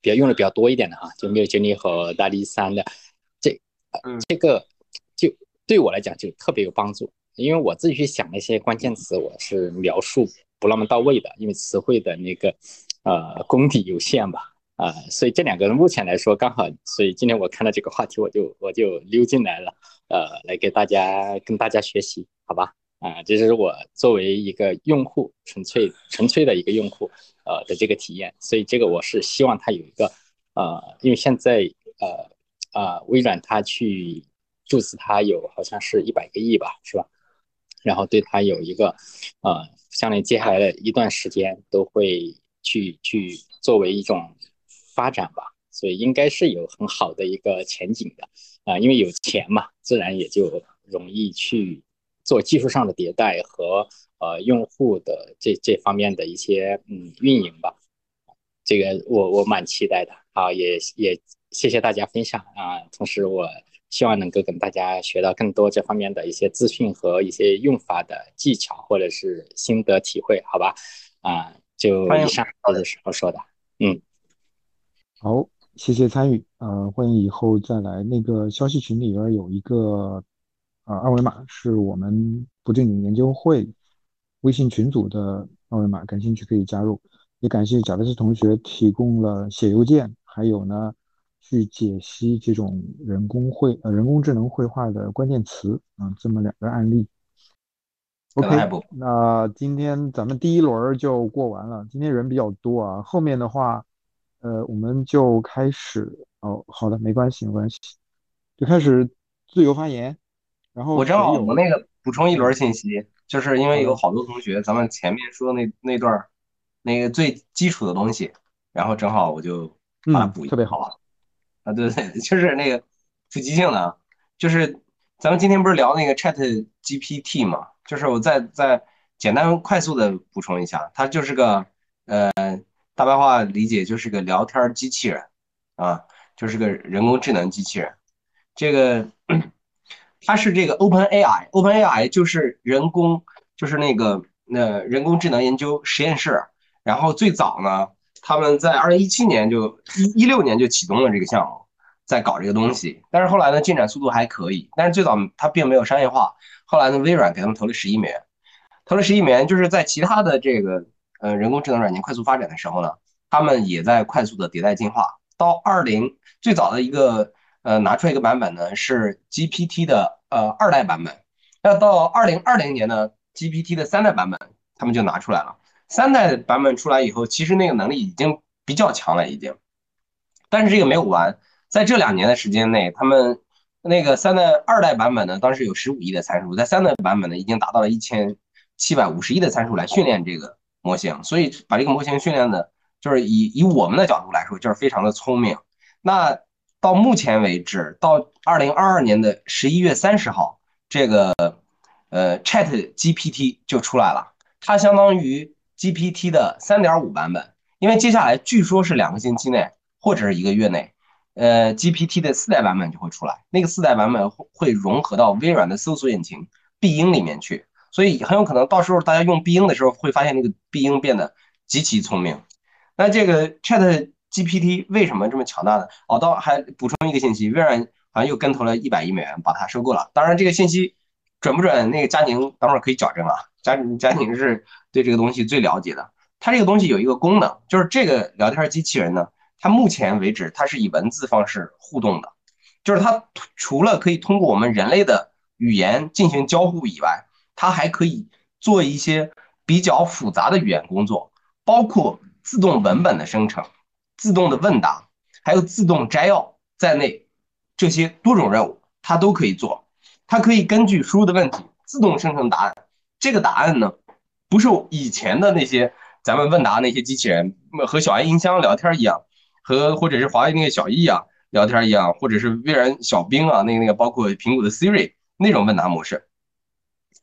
Speaker 12: 比较用的比较多一点的哈，就 Mid Journey 和大力三的，这这个就对我来讲就特别有帮助。因为我自己去想那些关键词，我是描述不那么到位的，因为词汇的那个。呃功底有限吧。啊，所以这两个人目前来说刚好，所以今天我看到这个话题，我就我就溜进来了，呃，来给大家跟大家学习，好吧？啊，这是我作为一个用户，纯粹纯粹的一个用户，呃的这个体验，所以这个我是希望它有一个，呃，因为现在呃啊微软它去注资它有好像是一百个亿吧，是吧？然后对它有一个，呃，相当于接下来的一段时间都会去去作为一种。发展吧，所以应该是有很好的一个前景的啊，因为有钱嘛，自然也就容易去做技术上的迭代和呃用户的这这方面的一些嗯运营吧。这个我我蛮期待的啊，也也谢谢大家分享啊，同时我希望能够跟大家学到更多这方面的一些资讯和一些用法的技巧或者是心得体会，好吧？啊，就以上的时候说的，嗯。
Speaker 1: 好，谢谢参与，呃，欢迎以后再来。那个消息群里边有一个呃二维码，是我们不正经研究会微信群组的二维码，感兴趣可以加入。也感谢贾维斯同学提供了写邮件，还有呢去解析这种人工绘呃人工智能绘画的关键词啊，这么两个案例。OK，那今天咱们第一轮就过完了，今天人比较多啊，后面的话。呃，我们就开始哦，好的，没关系，没关系，就开始自由发言。然后
Speaker 2: 我正好我那个补充一轮信息，就是因为有好多同学，咱们前面说那那段那个最基础的东西，然后正好我就把它补
Speaker 1: 特别好
Speaker 2: 啊，对对，就是那个普及性的，就是咱们今天不是聊那个 Chat GPT 嘛，就是我再再简单快速的补充一下，它就是个呃。大白话理解就是个聊天机器人，啊，就是个人工智能机器人。这个 它是这个 Open AI，Open AI 就是人工，就是那个那人工智能研究实验室。然后最早呢，他们在二零一七年就一一六年就启动了这个项目，在搞这个东西。但是后来呢，进展速度还可以。但是最早它并没有商业化。后来呢，微软给他们投了十亿美元，投了十亿美元，就是在其他的这个。呃，人工智能软件快速发展的时候呢，他们也在快速的迭代进化。到二零最早的一个呃拿出来一个版本呢，是 GPT 的呃二代版本。那到二零二零年呢，GPT 的三代版本他们就拿出来了。三代版本出来以后，其实那个能力已经比较强了，已经。但是这个没有完，在这两年的时间内，他们那个三代二代版本呢，当时有十五亿的参数，在三代版本呢，已经达到了一千七百五十亿的参数来训练这个。模型，所以把这个模型训练的，就是以以我们的角度来说，就是非常的聪明。那到目前为止，到二零二二年的十一月三十号，这个呃 Chat GPT 就出来了，它相当于 GPT 的三点五版本。因为接下来据说是两个星期内或者是一个月内，呃 GPT 的四代版本就会出来，那个四代版本会融合到微软的搜索引擎必应里面去。所以很有可能到时候大家用必应的时候，会发现那个必应变得极其聪明。那这个 Chat GPT 为什么这么强大呢？哦，到还补充一个信息，微软好像又跟投了一百亿美元把它收购了。当然这个信息准不准，那个佳宁等会儿可以矫正啊。佳佳宁是对这个东西最了解的。它这个东西有一个功能，就是这个聊天机器人呢，它目前为止它是以文字方式互动的，就是它除了可以通过我们人类的语言进行交互以外，它还可以做一些比较复杂的语言工作，包括自动文本的生成、自动的问答，还有自动摘要在内，这些多种任务它都可以做。它可以根据输入的问题自动生成答案。这个答案呢，不是以前的那些咱们问答那些机器人和小爱音箱聊天一样，和或者是华为那个小艺啊聊天一样，或者是微软小冰啊那个那个包括苹果的 Siri 那种问答模式。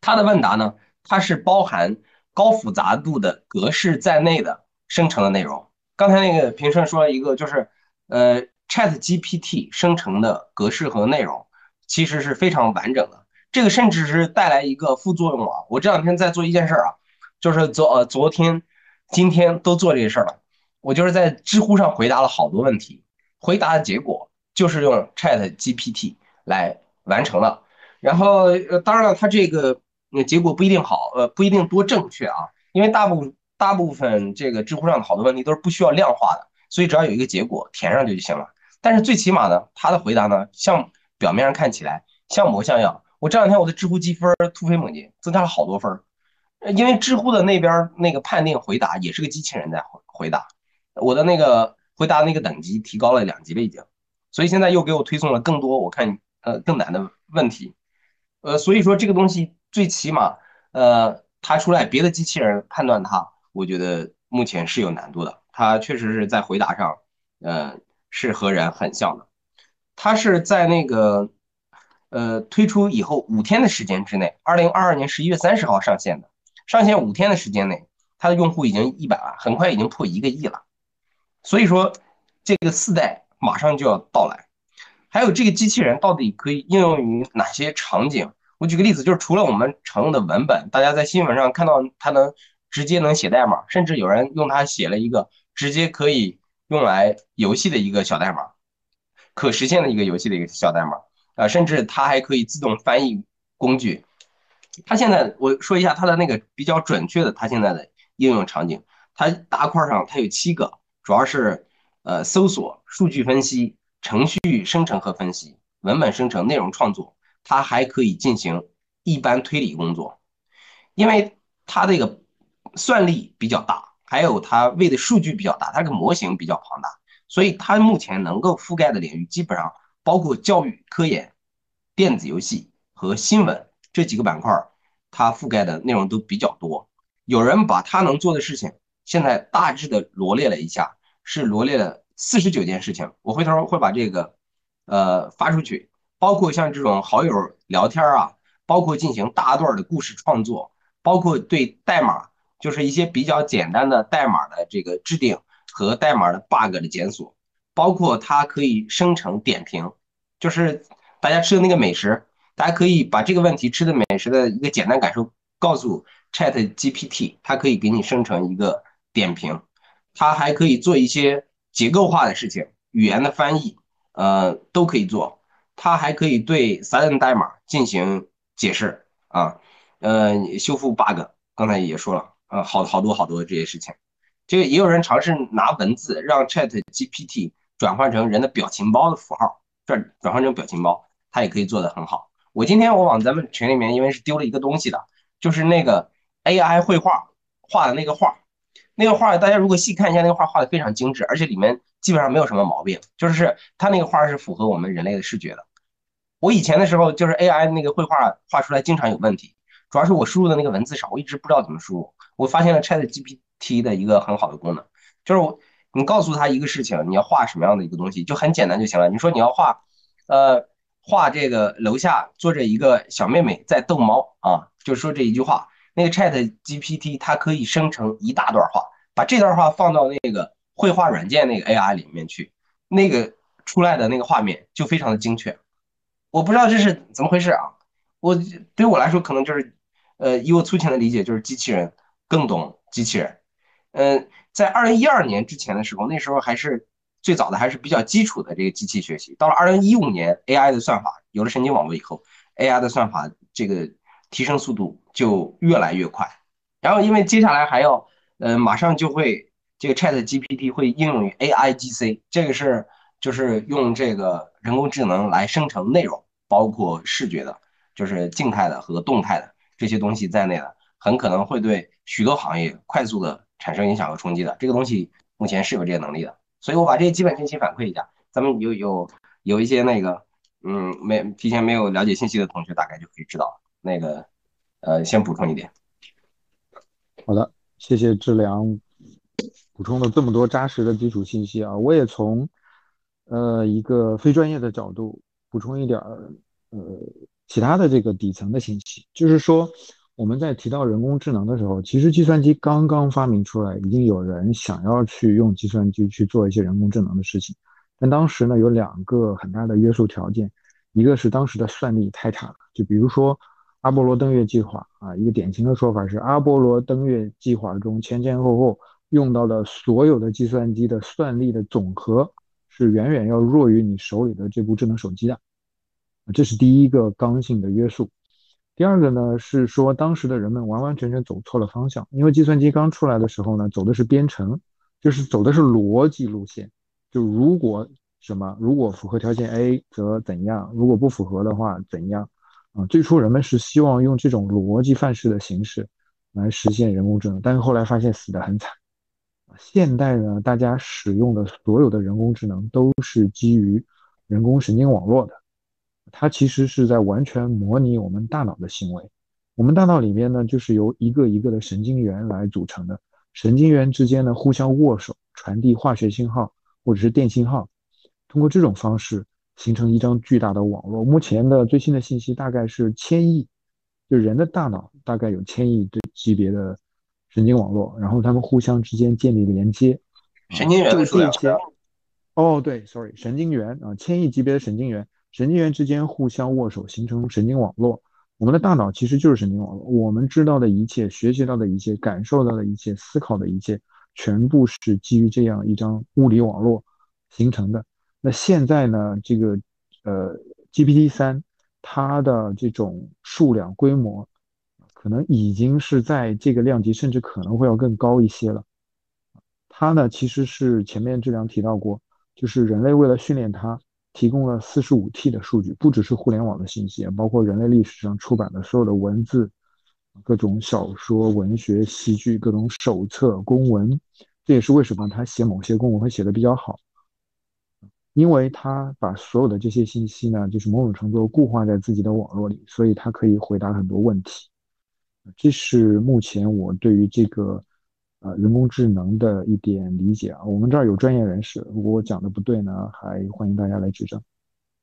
Speaker 2: 它的问答呢，它是包含高复杂度的格式在内的生成的内容。刚才那个评审说了一个，就是呃，Chat GPT 生成的格式和内容其实是非常完整的。这个甚至是带来一个副作用啊！我这两天在做一件事儿啊，就是昨呃昨天、今天都做这个事儿了。我就是在知乎上回答了好多问题，回答的结果就是用 Chat GPT 来完成了。然后呃，当然了，它这个。那结果不一定好，呃，不一定多正确啊，因为大部大部分这个知乎上的好多问题都是不需要量化的，所以只要有一个结果填上去就行了。但是最起码呢，他的回答呢，像表面上看起来像模像样。我这两天我的知乎积分突飞猛进，增加了好多分儿，因为知乎的那边那个判定回答也是个机器人在回回答，我的那个回答那个等级提高了两级了已经，所以现在又给我推送了更多我看呃更难的问题，呃，所以说这个东西最起码呃它出来别的机器人判断它，我觉得目前是有难度的，它确实是在回答上，呃是和人很像的，它是在那个。呃，推出以后五天的时间之内，二零二二年十一月三十号上线的，上线五天的时间内，它的用户已经一百万，很快已经破一个亿了。所以说，这个四代马上就要到来。还有这个机器人到底可以应用于哪些场景？我举个例子，就是除了我们常用的文本，大家在新闻上看到它能直接能写代码，甚至有人用它写了一个直接可以用来游戏的一个小代码，可实现的一个游戏的一个小代码。啊，甚至它还可以自动翻译工具。它现在我说一下它的那个比较准确的，它现在的应用场景。它大块上它有七个，主要是呃搜索、数据分析、程序生成和分析、文本生成、内容创作。它还可以进行一般推理工作，因为它这个算力比较大，还有它喂的数据比较大，它这个模型比较庞大，所以它目前能够覆盖的领域基本上。包括教育、科研、电子游戏和新闻这几个板块，它覆盖的内容都比较多。有人把它能做的事情，现在大致的罗列了一下，是罗列了四十九件事情。我回头会把这个，呃，发出去。包括像这种好友聊天啊，包括进行大段的故事创作，包括对代码，就是一些比较简单的代码的这个制定和代码的 bug 的检索。包括它可以生成点评，就是大家吃的那个美食，大家可以把这个问题吃的美食的一个简单感受告诉 Chat GPT，它可以给你生成一个点评。它还可以做一些结构化的事情，语言的翻译，呃，都可以做。它还可以对 s i l e n 代码进行解释啊，呃，修复 bug。刚才也说了，呃，好好多好多这些事情。这个也有人尝试拿文字让 Chat GPT。转换成人的表情包的符号，转转换成表情包，它也可以做得很好。我今天我往咱们群里面，因为是丢了一个东西的，就是那个 AI 绘画画的那个画，那个画大家如果细看一下，那个画画的非常精致，而且里面基本上没有什么毛病，就是它那个画是符合我们人类的视觉的。我以前的时候就是 AI 那个绘画画出来经常有问题，主要是我输入的那个文字少，我一直不知道怎么输入。我发现了 ChatGPT 的一个很好的功能，就是。你告诉他一个事情，你要画什么样的一个东西，就很简单就行了。你说你要画，呃，画这个楼下坐着一个小妹妹在逗猫啊，就说这一句话。那个 Chat GPT 它可以生成一大段话，把这段话放到那个绘画软件那个 AI 里面去，那个出来的那个画面就非常的精确。我不知道这是怎么回事啊？我对我来说可能就是，呃，以我粗浅的理解，就是机器人更懂机器人，嗯。在二零一二年之前的时候，那时候还是最早的，还是比较基础的这个机器学习。到了二零一五年，AI 的算法有了神经网络以后，AI 的算法这个提升速度就越来越快。然后，因为接下来还要，呃，马上就会这个 Chat GPT 会应用于 AIGC，这个是就是用这个人工智能来生成内容，包括视觉的，就是静态的和动态的这些东西在内的，很可能会对许多行业快速的。产生影响和冲击的这个东西，目前是有这些能力的，所以我把这些基本信息反馈一下，咱们有有有一些那个，嗯，没提前没有了解信息的同学，大概就可以知道那个，呃，先补充一点。
Speaker 1: 好的，谢谢志良补充了这么多扎实的基础信息啊，我也从呃一个非专业的角度补充一点儿呃其他的这个底层的信息，就是说。我们在提到人工智能的时候，其实计算机刚刚发明出来，已经有人想要去用计算机去做一些人工智能的事情。但当时呢，有两个很大的约束条件，一个是当时的算力太差了，就比如说阿波罗登月计划啊，一个典型的说法是阿波罗登月计划中前前后后用到的所有的计算机的算力的总和是远远要弱于你手里的这部智能手机的，这是第一个刚性的约束。第二个呢是说当时的人们完完全全走错了方向，因为计算机刚出来的时候呢，走的是编程，就是走的是逻辑路线，就如果什么如果符合条件 A 则怎样，如果不符合的话怎样啊？最初人们是希望用这种逻辑范式的形式来实现人工智能，但是后来发现死得很惨。现代呢，大家使用的所有的人工智能都是基于人工神经网络的。它其实是在完全模拟我们大脑的行为。我们大脑里面呢，就是由一个一个的神经元来组成的。神经元之间呢，互相握手，传递化学信号或者是电信号，通过这种方式形成一张巨大的网络。目前的最新的信息大概是千亿，就人的大脑大概有千亿的级别的神经网络，然后他们互相之间建立连接。
Speaker 2: 神经元的数量。
Speaker 1: 哦，对，sorry，神经元啊，千亿级别的神经元。神经元之间互相握手，形成神经网络。我们的大脑其实就是神经网络，我们知道的一切、学习到的一切、感受到的一切、思考的一切，全部是基于这样一张物理网络形成的。那现在呢？这个呃，GPT 三，它的这种数量规模，可能已经是在这个量级，甚至可能会要更高一些了。它呢，其实是前面这两提到过，就是人类为了训练它。提供了四十五 T 的数据，不只是互联网的信息，包括人类历史上出版的所有的文字、各种小说、文学、戏剧、各种手册、公文。这也是为什么他写某些公文会写的比较好，因为他把所有的这些信息呢，就是某种程度固化在自己的网络里，所以他可以回答很多问题。这是目前我对于这个。呃，人工智能的一点理解啊，我们这儿有专业人士，如果我讲的不对呢，还欢迎大家来指正。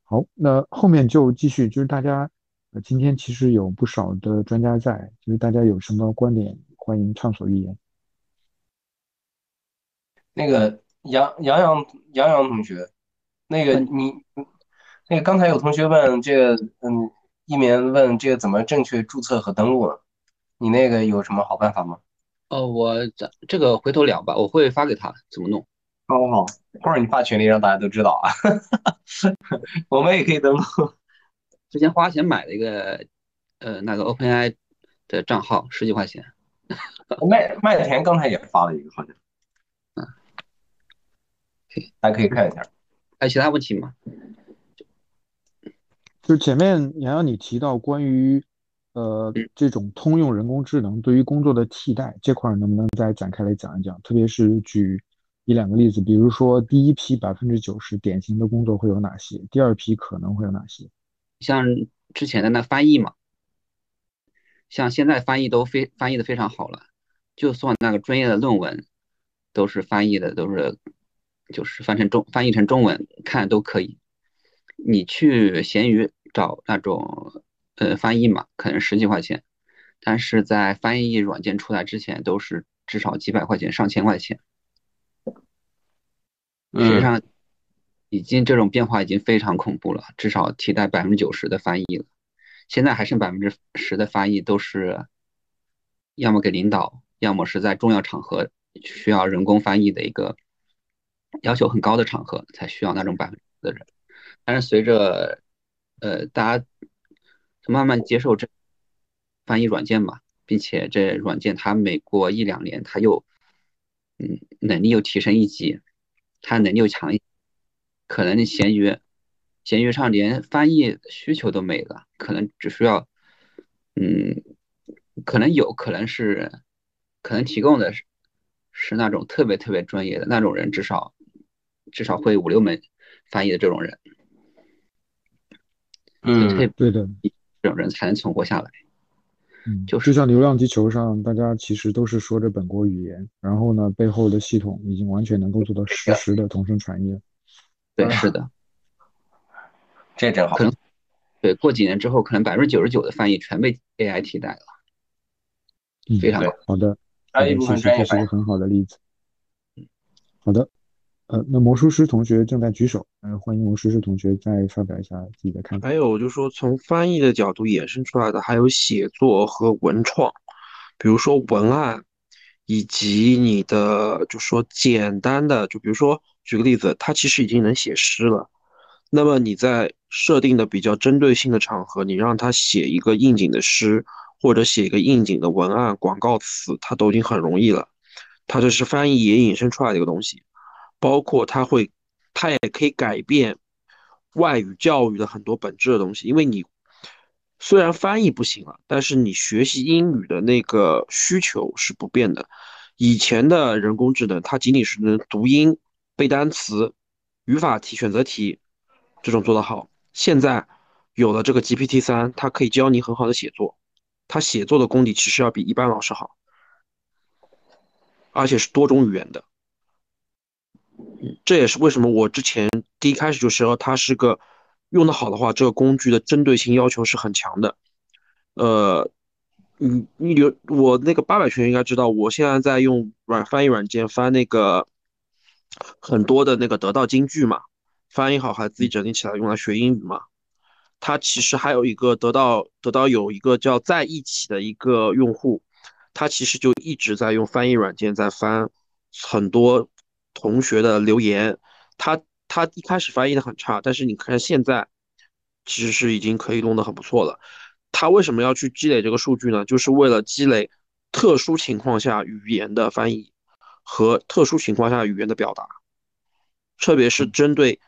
Speaker 1: 好，那后面就继续，就是大家，呃，今天其实有不少的专家在，就是大家有什么观点，欢迎畅所欲言。
Speaker 2: 那个杨杨洋杨洋同学，那个你，那个刚才有同学问这个，嗯，一鸣问这个怎么正确注册和登录呢？你那个有什么好办法吗？
Speaker 4: 哦，我这这个回头聊吧，我会发给他怎么弄。
Speaker 2: 好好，或者你发群里让大家都知道啊。我们也可以登录。
Speaker 4: 之前花钱买了一个，呃，那个 OpenAI 的账号，十几块钱。
Speaker 2: 麦麦田刚才也发了一个，好像。嗯。可以，大家可以看一下。
Speaker 4: 还有其他问题吗？
Speaker 1: 就前面洋洋你提到关于。呃，这种通用人工智能对于工作的替代这块，能不能再展开来讲一讲？特别是举一两个例子，比如说第一批百分之九十典型的工作会有哪些？第二批可能会有哪些？
Speaker 4: 像之前的那翻译嘛，像现在翻译都非翻译的非常好了，就算那个专业的论文都是翻译的，都是就是翻成中翻译成中文看都可以。你去闲鱼找那种。呃，翻译嘛，可能十几块钱，但是在翻译软件出来之前，都是至少几百块钱、上千块钱。实际上，已经这种变化已经非常恐怖了，至少替代百分之九十的翻译了。现在还剩百分之十的翻译，都是要么给领导，要么是在重要场合需要人工翻译的一个要求很高的场合才需要那种百分之的人。但是随着呃大家。慢慢接受这翻译软件嘛，并且这软件它每过一两年，它又嗯能力又提升一级，它能力又强一，可能闲鱼闲鱼上连翻译需求都没了，可能只需要嗯可能有可能是可能提供的是是那种特别特别专业的那种人，至少至少会五六门翻译的这种人，
Speaker 2: 嗯，
Speaker 1: 对的。
Speaker 4: 这种人才能存活下来。
Speaker 1: 嗯，
Speaker 4: 就
Speaker 1: 就像流浪地球上，大家其实都是说着本国语言，然后呢，背后的系统已经完全能够做到实时的同声传译。
Speaker 4: 对，是的，
Speaker 2: 这真好。
Speaker 4: 可能对，过几年之后，可能百分之九十九的翻译全被 AI 替代了。
Speaker 1: 嗯，
Speaker 4: 非常
Speaker 1: 好的，
Speaker 2: 翻译部分
Speaker 1: 这是一个很好的例子。好的。呃，那魔术师同学正在举手，呃，欢迎魔术师同学再发表一下自己的看法。
Speaker 3: 还有就是说，从翻译的角度衍生出来的，还有写作和文创，比如说文案，以及你的就说简单的，就比如说举个例子，他其实已经能写诗了，那么你在设定的比较针对性的场合，你让他写一个应景的诗，或者写一个应景的文案、广告词，它都已经很容易了。它这是翻译也引申出来的一个东西，包括它会，它也可以改变外语教育的很多本质的东西。因为你虽然翻译不行了，但是你学习英语的那个需求是不变的。以前的人工智能，它仅仅是能读音、背单词、语法题、选择题。这种做得好，现在有了这个 GPT 三，它可以教你很好的写作，它写作的功底其实要比一般老师好，而且是多种语言的。这也是为什么我之前第一开始就说它是个用的好的话，这个工具的针对性要求是很强的。呃，你你有我那个八百群应该知道，我现在在用软翻译软件翻那个很多的那个得到金句嘛。翻译好还自己整理起来用来学英语嘛？它其实还有一个得到得到有一个叫在一起的一个用户，他其实就一直在用翻译软件在翻很多同学的留言。他他一开始翻译的很差，但是你看现在其实是已经可以弄得很不错了。他为什么要去积累这个数据呢？就是为了积累特殊情况下语言的翻译和特殊情况下语言的表达，特别是针对。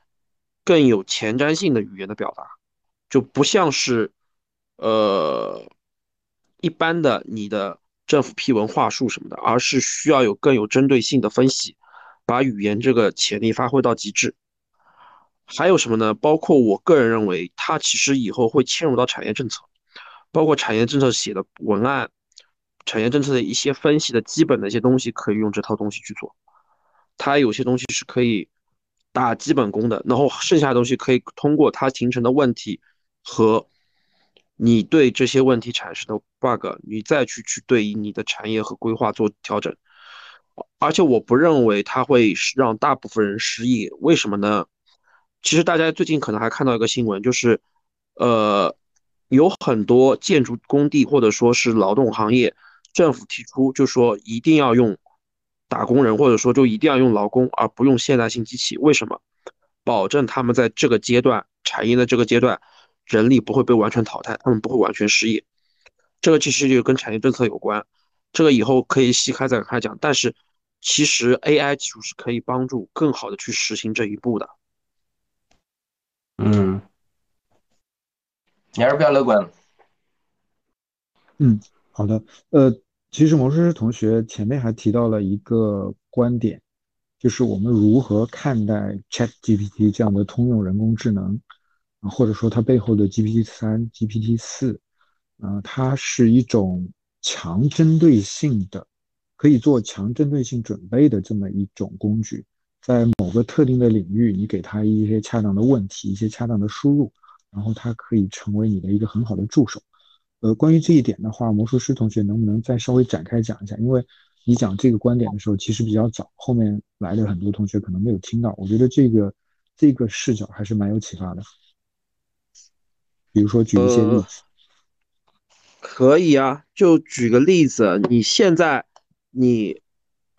Speaker 3: 更有前瞻性的语言的表达，就不像是，呃，一般的你的政府批文话术什么的，而是需要有更有针对性的分析，把语言这个潜力发挥到极致。还有什么呢？包括我个人认为，它其实以后会嵌入到产业政策，包括产业政策写的文案，产业政策的一些分析的基本的一些东西，可以用这套东西去做。它有些东西是可以。打基本功的，然后剩下的东西可以通过它形成的问题和你对这些问题产生的 bug，你再去去对应你的产业和规划做调整。而且我不认为它会让大部分人失业，为什么呢？其实大家最近可能还看到一个新闻，就是呃有很多建筑工地或者说是劳动行业，政府提出就说一定要用。打工人或者说就一定要用劳工，而不用现代性机器，为什么？保证他们在这个阶段产业的这个阶段，人力不会被完全淘汰，他们不会完全失业。这个其实就跟产业政策有关，这个以后可以细开再开讲。但是其实 AI 技术是可以帮助更好的去实行这一步的。
Speaker 2: 嗯，你还是比较乐观。
Speaker 1: 嗯，好的，呃。其实魔术师同学前面还提到了一个观点，就是我们如何看待 Chat GPT 这样的通用人工智能，啊，或者说它背后的 GPT 三、GPT 四，啊，它是一种强针对性的，可以做强针对性准备的这么一种工具，在某个特定的领域，你给它一些恰当的问题、一些恰当的输入，然后它可以成为你的一个很好的助手。呃，关于这一点的话，魔术师同学能不能再稍微展开讲一下？因为你讲这个观点的时候，其实比较早，后面来的很多同学可能没有听到。我觉得这个这个视角还是蛮有启发的。比如说举一些例子，
Speaker 3: 可以啊，就举个例子，你现在你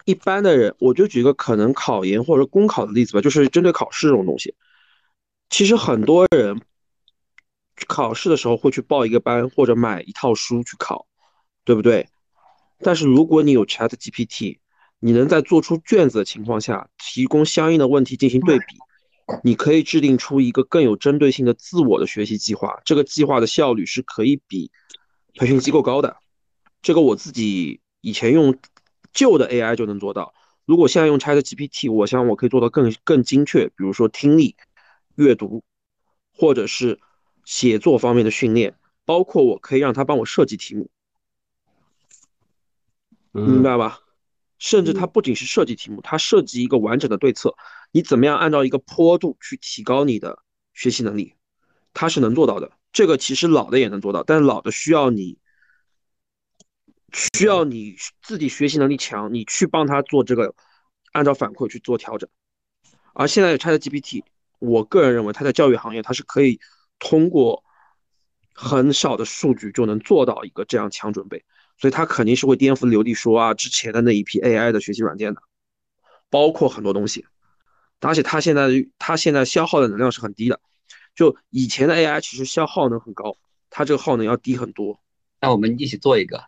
Speaker 3: 一般的人，我就举个可能考研或者公考的例子吧，就是针对考试这种东西，其实很多人。考试的时候会去报一个班或者买一套书去考，对不对？但是如果你有 Chat GPT，你能在做出卷子的情况下提供相应的问题进行对比，你可以制定出一个更有针对性的自我的学习计划。这个计划的效率是可以比培训机构高的。这个我自己以前用旧的 AI 就能做到。如果现在用 Chat GPT，我想我可以做到更更精确，比如说听力、阅读，或者是。写作方面的训练，包括我可以让他帮我设计题目，明白吧？甚至它不仅是设计题目，它设计一个完整的对策，你怎么样按照一个坡度去提高你的学习能力，它是能做到的。这个其实老的也能做到，但是老的需要你，需要你自己学习能力强，你去帮他做这个，按照反馈去做调整。而现在 ChatGPT，我个人认为他在教育行业他是可以。通过很少的数据就能做到一个这样强准备，所以它肯定是会颠覆流利说啊之前的那一批 AI 的学习软件的，包括很多东西，而且它现在它现在消耗的能量是很低的，就以前的 AI 其实消耗能很高，它这个耗能要低很多。
Speaker 4: 那我们一起做一个。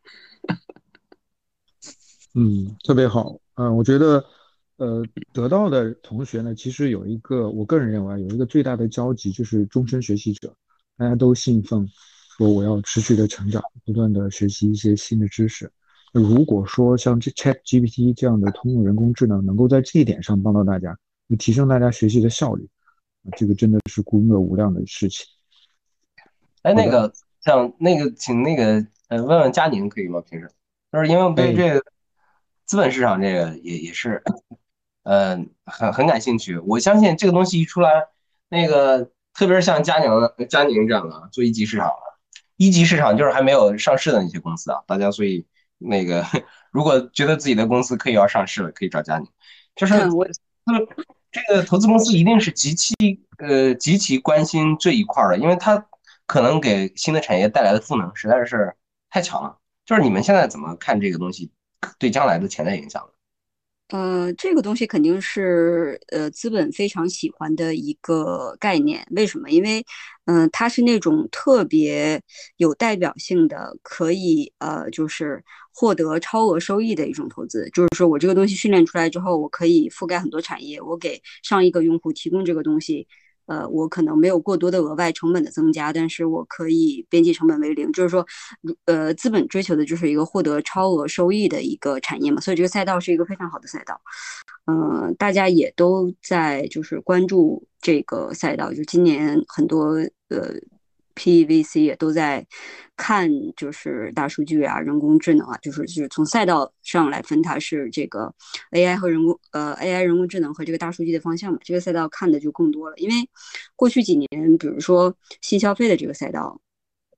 Speaker 1: 嗯，特别好。嗯，我觉得，呃，得到的同学呢，其实有一个，我个人认为有一个最大的交集，就是终身学习者，大家都信奉，说我要持续的成长，不断的学习一些新的知识。如果说像这 Chat GPT 这样的通用人工智能，能够在这一点上帮到大家，提升大家学习的效率，这个真的是功德无量的事情。
Speaker 2: 哎，那个像那个，请那个呃，问问佳宁可以吗？平时就是因为对这个。资本市场这个也也是，呃，很很感兴趣。我相信这个东西一出来，那个特别是像佳宁、佳宁这样的做一级市场一级市场就是还没有上市的那些公司啊。大家所以那个 如果觉得自己的公司可以要上市了，可以找佳宁。就是我，这个投资公司一定是极其呃极其关心这一块的，因为它可能给新的产业带来的赋能实在是太强了。就是你们现在怎么看这个东西？对将来的潜在影响
Speaker 5: 呃，这个东西肯定是呃资本非常喜欢的一个概念。为什么？因为嗯，它是那种特别有代表性的，可以呃就是获得超额收益的一种投资。就是说我这个东西训练出来之后，我可以覆盖很多产业，我给上亿个用户提供这个东西。呃，我可能没有过多的额外成本的增加，但是我可以边际成本为零，就是说，呃，资本追求的就是一个获得超额收益的一个产业嘛，所以这个赛道是一个非常好的赛道，嗯，大家也都在就是关注这个赛道，就今年很多呃。PVC 也都在看，就是大数据啊，人工智能啊，就是就是从赛道上来分，它是这个 AI 和人工呃 AI 人工智能和这个大数据的方向嘛。这个赛道看的就更多了，因为过去几年，比如说新消费的这个赛道，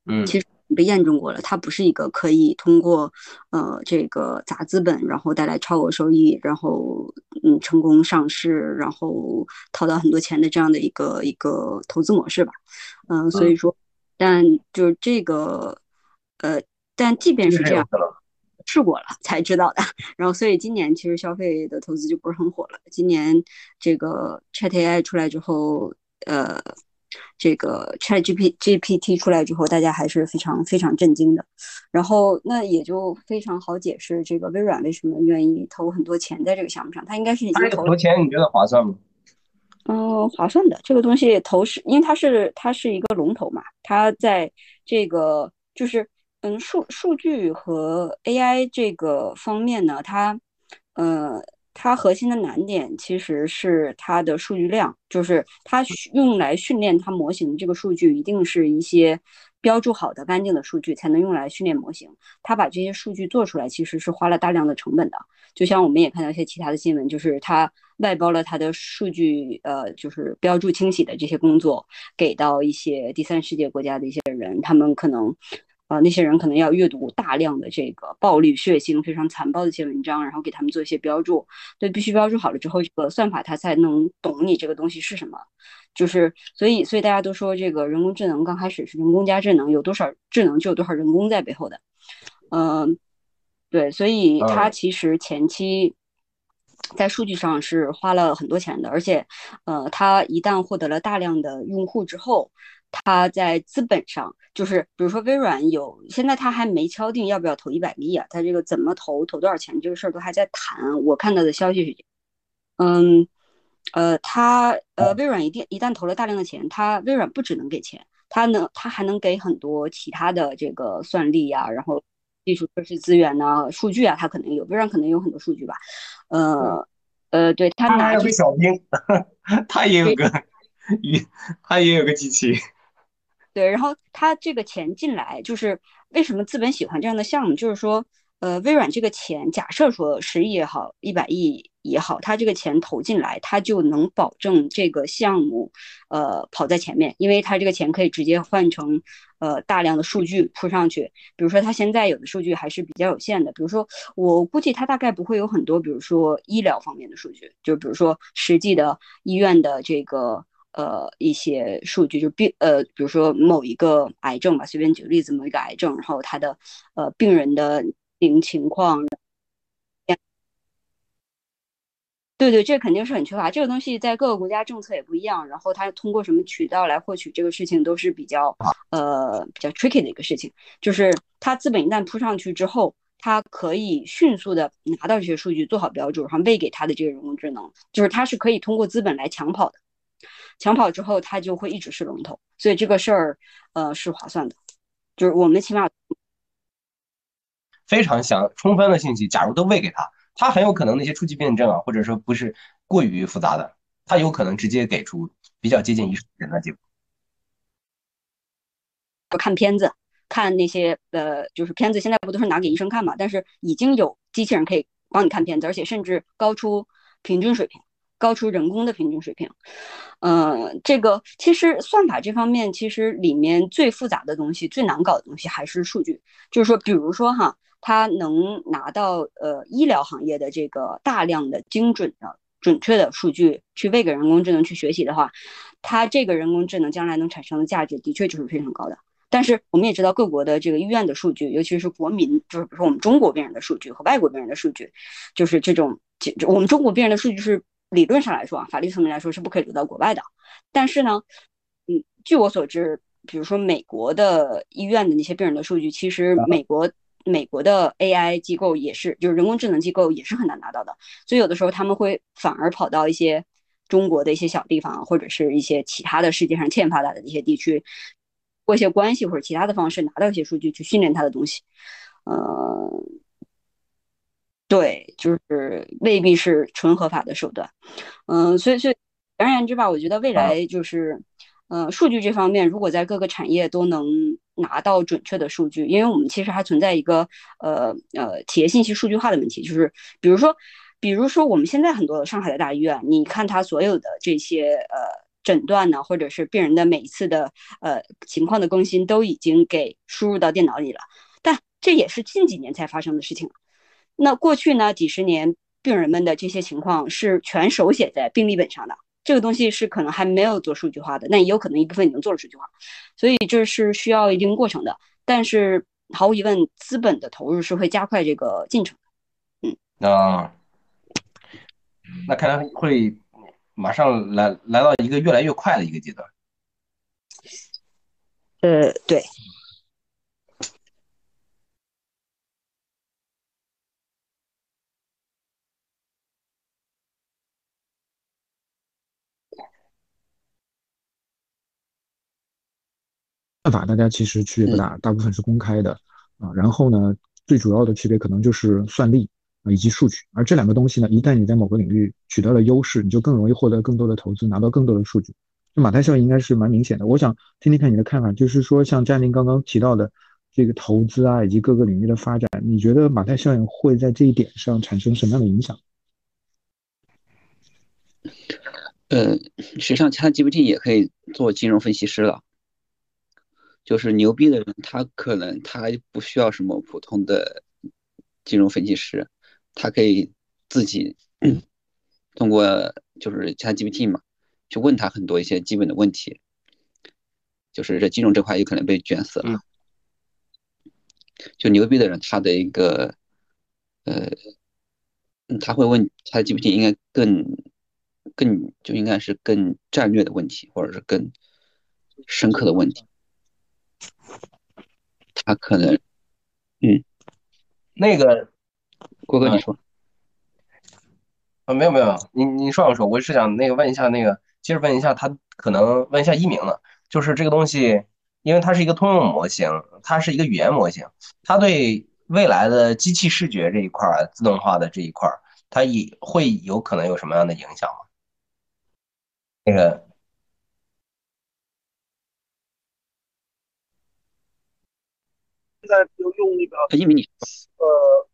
Speaker 2: 嗯，
Speaker 5: 其实被验证过了，它不是一个可以通过呃这个砸资本，然后带来超额收益，然后嗯成功上市，然后套到很多钱的这样的一个一个投资模式吧，嗯，所以说。但就是这个，呃，但即便是这样，试过了才知道的。然后，所以今年其实消费的投资就不是很火了。今年这个 Chat AI 出来之后，呃，这个 Chat G P G P T 出来之后，大家还是非常非常震惊的。然后，那也就非常好解释这个微软为什么愿意投很多钱在这个项目上。它应该是已经投
Speaker 2: 了钱，你觉得划算吗？
Speaker 5: 嗯，划算的这个东西投是，因为它是它是一个龙头嘛，它在这个就是嗯数数据和 AI 这个方面呢，它呃它核心的难点其实是它的数据量，就是它用来训练它模型的这个数据一定是一些标注好的干净的数据才能用来训练模型，它把这些数据做出来其实是花了大量的成本的，就像我们也看到一些其他的新闻，就是它。外包了他的数据，呃，就是标注清洗的这些工作，给到一些第三世界国家的一些人，他们可能，呃，那些人可能要阅读大量的这个暴力、血腥、非常残暴的一些文章，然后给他们做一些标注。对，必须标注好了之后，这个算法它才能懂你这个东西是什么。就是，所以，所以大家都说这个人工智能刚开始是人工加智能，有多少智能就有多少人工在背后的。嗯，对，所以它其实前期。在数据上是花了很多钱的，而且，呃，它一旦获得了大量的用户之后，它在资本上，就是比如说微软有，现在它还没敲定要不要投一百个亿啊，它这个怎么投，投多少钱这个事儿都还在谈。我看到的消息是，嗯，呃，它呃，微软一定一旦投了大量的钱，它微软不只能给钱，它能它还能给很多其他的这个算力呀，然后。技术设施资源呢？数据啊，它可能有，微软可能有很多数据吧。呃，呃，对他
Speaker 2: 拿有个小兵，他也有个，他也有个机器。
Speaker 5: 对，然后他这个钱进来，就是为什么资本喜欢这样的项目？就是说。呃，微软这个钱，假设说十亿也好，一百亿也好，它这个钱投进来，它就能保证这个项目，呃，跑在前面，因为它这个钱可以直接换成，呃，大量的数据铺上去。比如说，它现在有的数据还是比较有限的，比如说，我估计它大概不会有很多，比如说医疗方面的数据，就比如说实际的医院的这个，呃，一些数据，就病，呃，比如说某一个癌症吧，随便举个例子，某一个癌症，然后它的，呃，病人的。零情况。对对，这肯定是很缺乏。这个东西在各个国家政策也不一样，然后它通过什么渠道来获取这个事情都是比较呃比较 tricky 的一个事情。就是它资本一旦铺上去之后，它可以迅速的拿到这些数据，做好标注，然后喂给它的这个人工智能，就是它是可以通过资本来抢跑的。抢跑之后，它就会一直是龙头，所以这个事儿呃是划算的。就是我们起码
Speaker 2: 非常详充分的信息，假如都喂给他。他很有可能那些初级辩证啊，或者说不是过于复杂的，他有可能直接给出比较接近医生诊断结果。
Speaker 5: 看片子，看那些呃，就是片子，现在不都是拿给医生看嘛？但是已经有机器人可以帮你看片子，而且甚至高出平均水平，高出人工的平均水平。嗯，这个其实算法这方面，其实里面最复杂的东西、最难搞的东西还是数据。就是说，比如说哈。它能拿到呃医疗行业的这个大量的精准的准确的数据去喂给人工智能去学习的话，它这个人工智能将来能产生的价值的确就是非常高的。但是我们也知道各国的这个医院的数据，尤其是国民，就是比如说我们中国病人的数据和外国病人的数据，就是这种，我们中国病人的数据是理论上来说啊，法律层面来说是不可以流到国外的。但是呢，嗯，据我所知，比如说美国的医院的那些病人的数据，其实美国。美国的 AI 机构也是，就是人工智能机构也是很难拿到的，所以有的时候他们会反而跑到一些中国的一些小地方，或者是一些其他的世界上欠发达的一些地区，过一些关系或者其他的方式拿到一些数据去训练他的东西。呃，对，就是未必是纯合法的手段。嗯，所以所以简而言之吧，我觉得未来就是，呃，数据这方面如果在各个产业都能。拿到准确的数据，因为我们其实还存在一个呃呃企业信息数据化的问题，就是比如说，比如说我们现在很多上海的大医院，你看它所有的这些呃诊断呢，或者是病人的每一次的呃情况的更新，都已经给输入到电脑里了，但这也是近几年才发生的事情。那过去呢几十年，病人们的这些情况是全手写在病历本上的。这个东西是可能还没有做数据化的，那也有可能一部分已经做了数据化，所以这是需要一定过程的。但是毫无疑问，资本的投入是会加快这个进程。嗯，
Speaker 2: 那那看来会马上来来到一个越来越快的一个阶段。
Speaker 5: 呃，对。
Speaker 1: 算法大家其实区别不大，大部分是公开的啊。然后呢，最主要的区别可能就是算力啊以及数据。而这两个东西呢，一旦你在某个领域取得了优势，你就更容易获得更多的投资，拿到更多的数据。就马太效应应该是蛮明显的。我想听听看你的看法，就是说像嘉宁刚刚提到的这个投资啊，以及各个领域的发展，你觉得马太效应会在这一点上产生什么样的影响？
Speaker 4: 呃，实际上，ChatGPT 也可以做金融分析师了。就是牛逼的人，他可能他不需要什么普通的金融分析师，他可以自己 通过就是 ChatGPT 嘛，去问他很多一些基本的问题。就是这金融这块有可能被卷死了。就牛逼的人，他的一个呃，他会问 ChatGPT 应该更更就应该是更战略的问题，或者是更深刻的问题。他可能，嗯，
Speaker 2: 那个
Speaker 4: 郭哥你说，
Speaker 2: 啊没有没有，你你说我说，我是想那个问一下那个，接着问一下他，可能问一下一鸣了，就是这个东西，因为它是一个通用模型，它是一个语言模型，它对未来的机器视觉这一块儿，自动化的这一块儿，它也会有可能有什么样的影响吗？那个。
Speaker 9: 在就用那个呃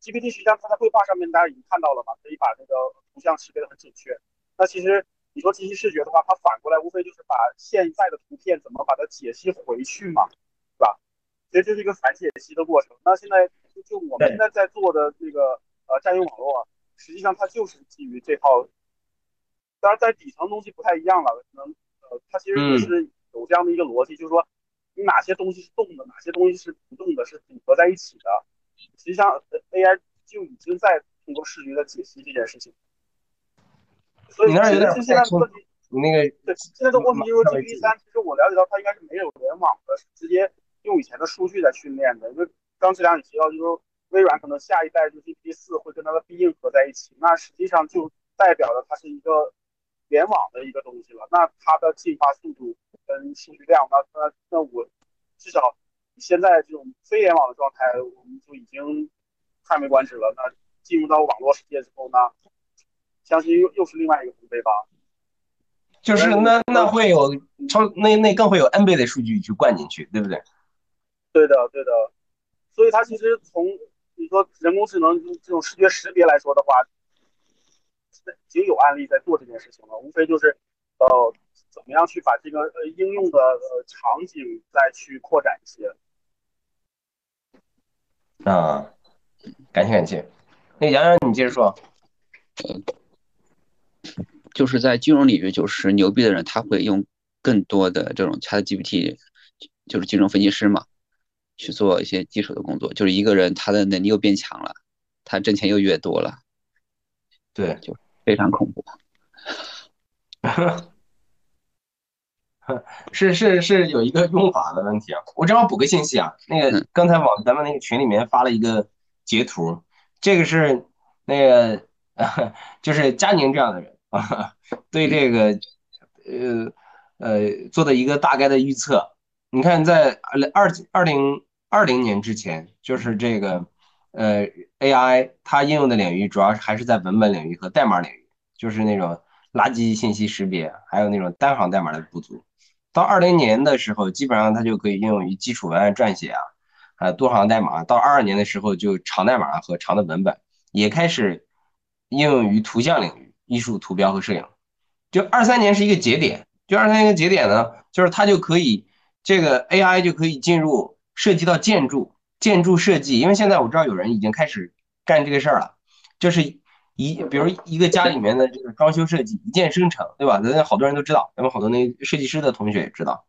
Speaker 9: ，GPT 实际上它在绘画上面大家已经看到了嘛，可以把那个图像识别的很准确。那其实你说机器视觉的话，它反过来无非就是把现在的图片怎么把它解析回去嘛，对吧？其实这是一个反解析的过程。那现在就就我们现在在做的那个呃占用网络，实际上它就是基于这套，当然在底层东西不太一样了，可能呃它其实也是有这样的一个逻辑，就是说。你哪些东西是动的，哪些东西是不动的，是组合在一起的。实际上，AI 就已经在通过视觉的解析这件事情。所以其实现在的问题，
Speaker 2: 你那个
Speaker 9: 对现在的问题就是 GPT 三，其实我了解到它应该是没有联网的，是直接用以前的数据在训练的。因为刚才两你提到，就是说微软可能下一代就 GPT 四会跟它的必应合在一起，那实际上就代表了它是一个联网的一个东西了。那它的进化速度跟数据量，那那那我至少现在这种非联网的状态，我们就已经叹为观止了。那进入到网络世界之后呢，相信又又是另外一个腾飞吧。
Speaker 2: 就是那那会有超那那更会有 N 倍的数据去灌进去，对不对？
Speaker 9: 对的，对的。所以它其实从你说人工智能这种视觉识别来说的话，已经有案例在做这件事情了，无非就是呃怎么样去把这个呃应用的呃场景再去扩展一些。
Speaker 2: 啊，感谢感谢。那杨洋你接着说。
Speaker 4: 就是在金融领域，就是牛逼的人，他会用更多的这种 ChatGPT，就是金融分析师嘛，去做一些基础的工作。就是一个人他的能力又变强了，他挣钱又越多了，
Speaker 2: 对，
Speaker 4: 就非常恐怖。
Speaker 2: 是是是有一个用法的问题啊，我正好补个信息啊，那个刚才往咱们那个群里面发了一个截图，这个是那个 就是佳宁这样的人啊，对这个呃呃做的一个大概的预测。你看，在二二零二零年之前，就是这个呃 AI 它应用的领域主要还是在文本领域和代码领域，就是那种垃圾信息识别，还有那种单行代码的不足。到二零年的时候，基本上它就可以应用于基础文案撰写啊，啊多行代码。到二二年的时候，就长代码和长的文本也开始应用于图像领域，艺术、图标和摄影。就二三年是一个节点，就二三年一个节点呢，就是它就可以这个 AI 就可以进入涉及到建筑、建筑设计，因为现在我知道有人已经开始干这个事儿了，就是一比如一个家里面的这个装修设计一键生成，对吧？咱好多人都知道，咱们好多那设计师的同学也知道。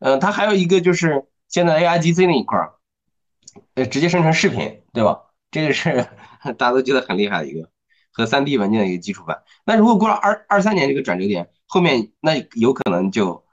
Speaker 2: 嗯，它还有一个就是现在 AIGC 那一块儿，呃，直接生成视频，对吧？这个是 大家都觉得很厉害的一个和 3D 文件的一个基础版。那如果过了二二三年这个转折点，后面那有可能就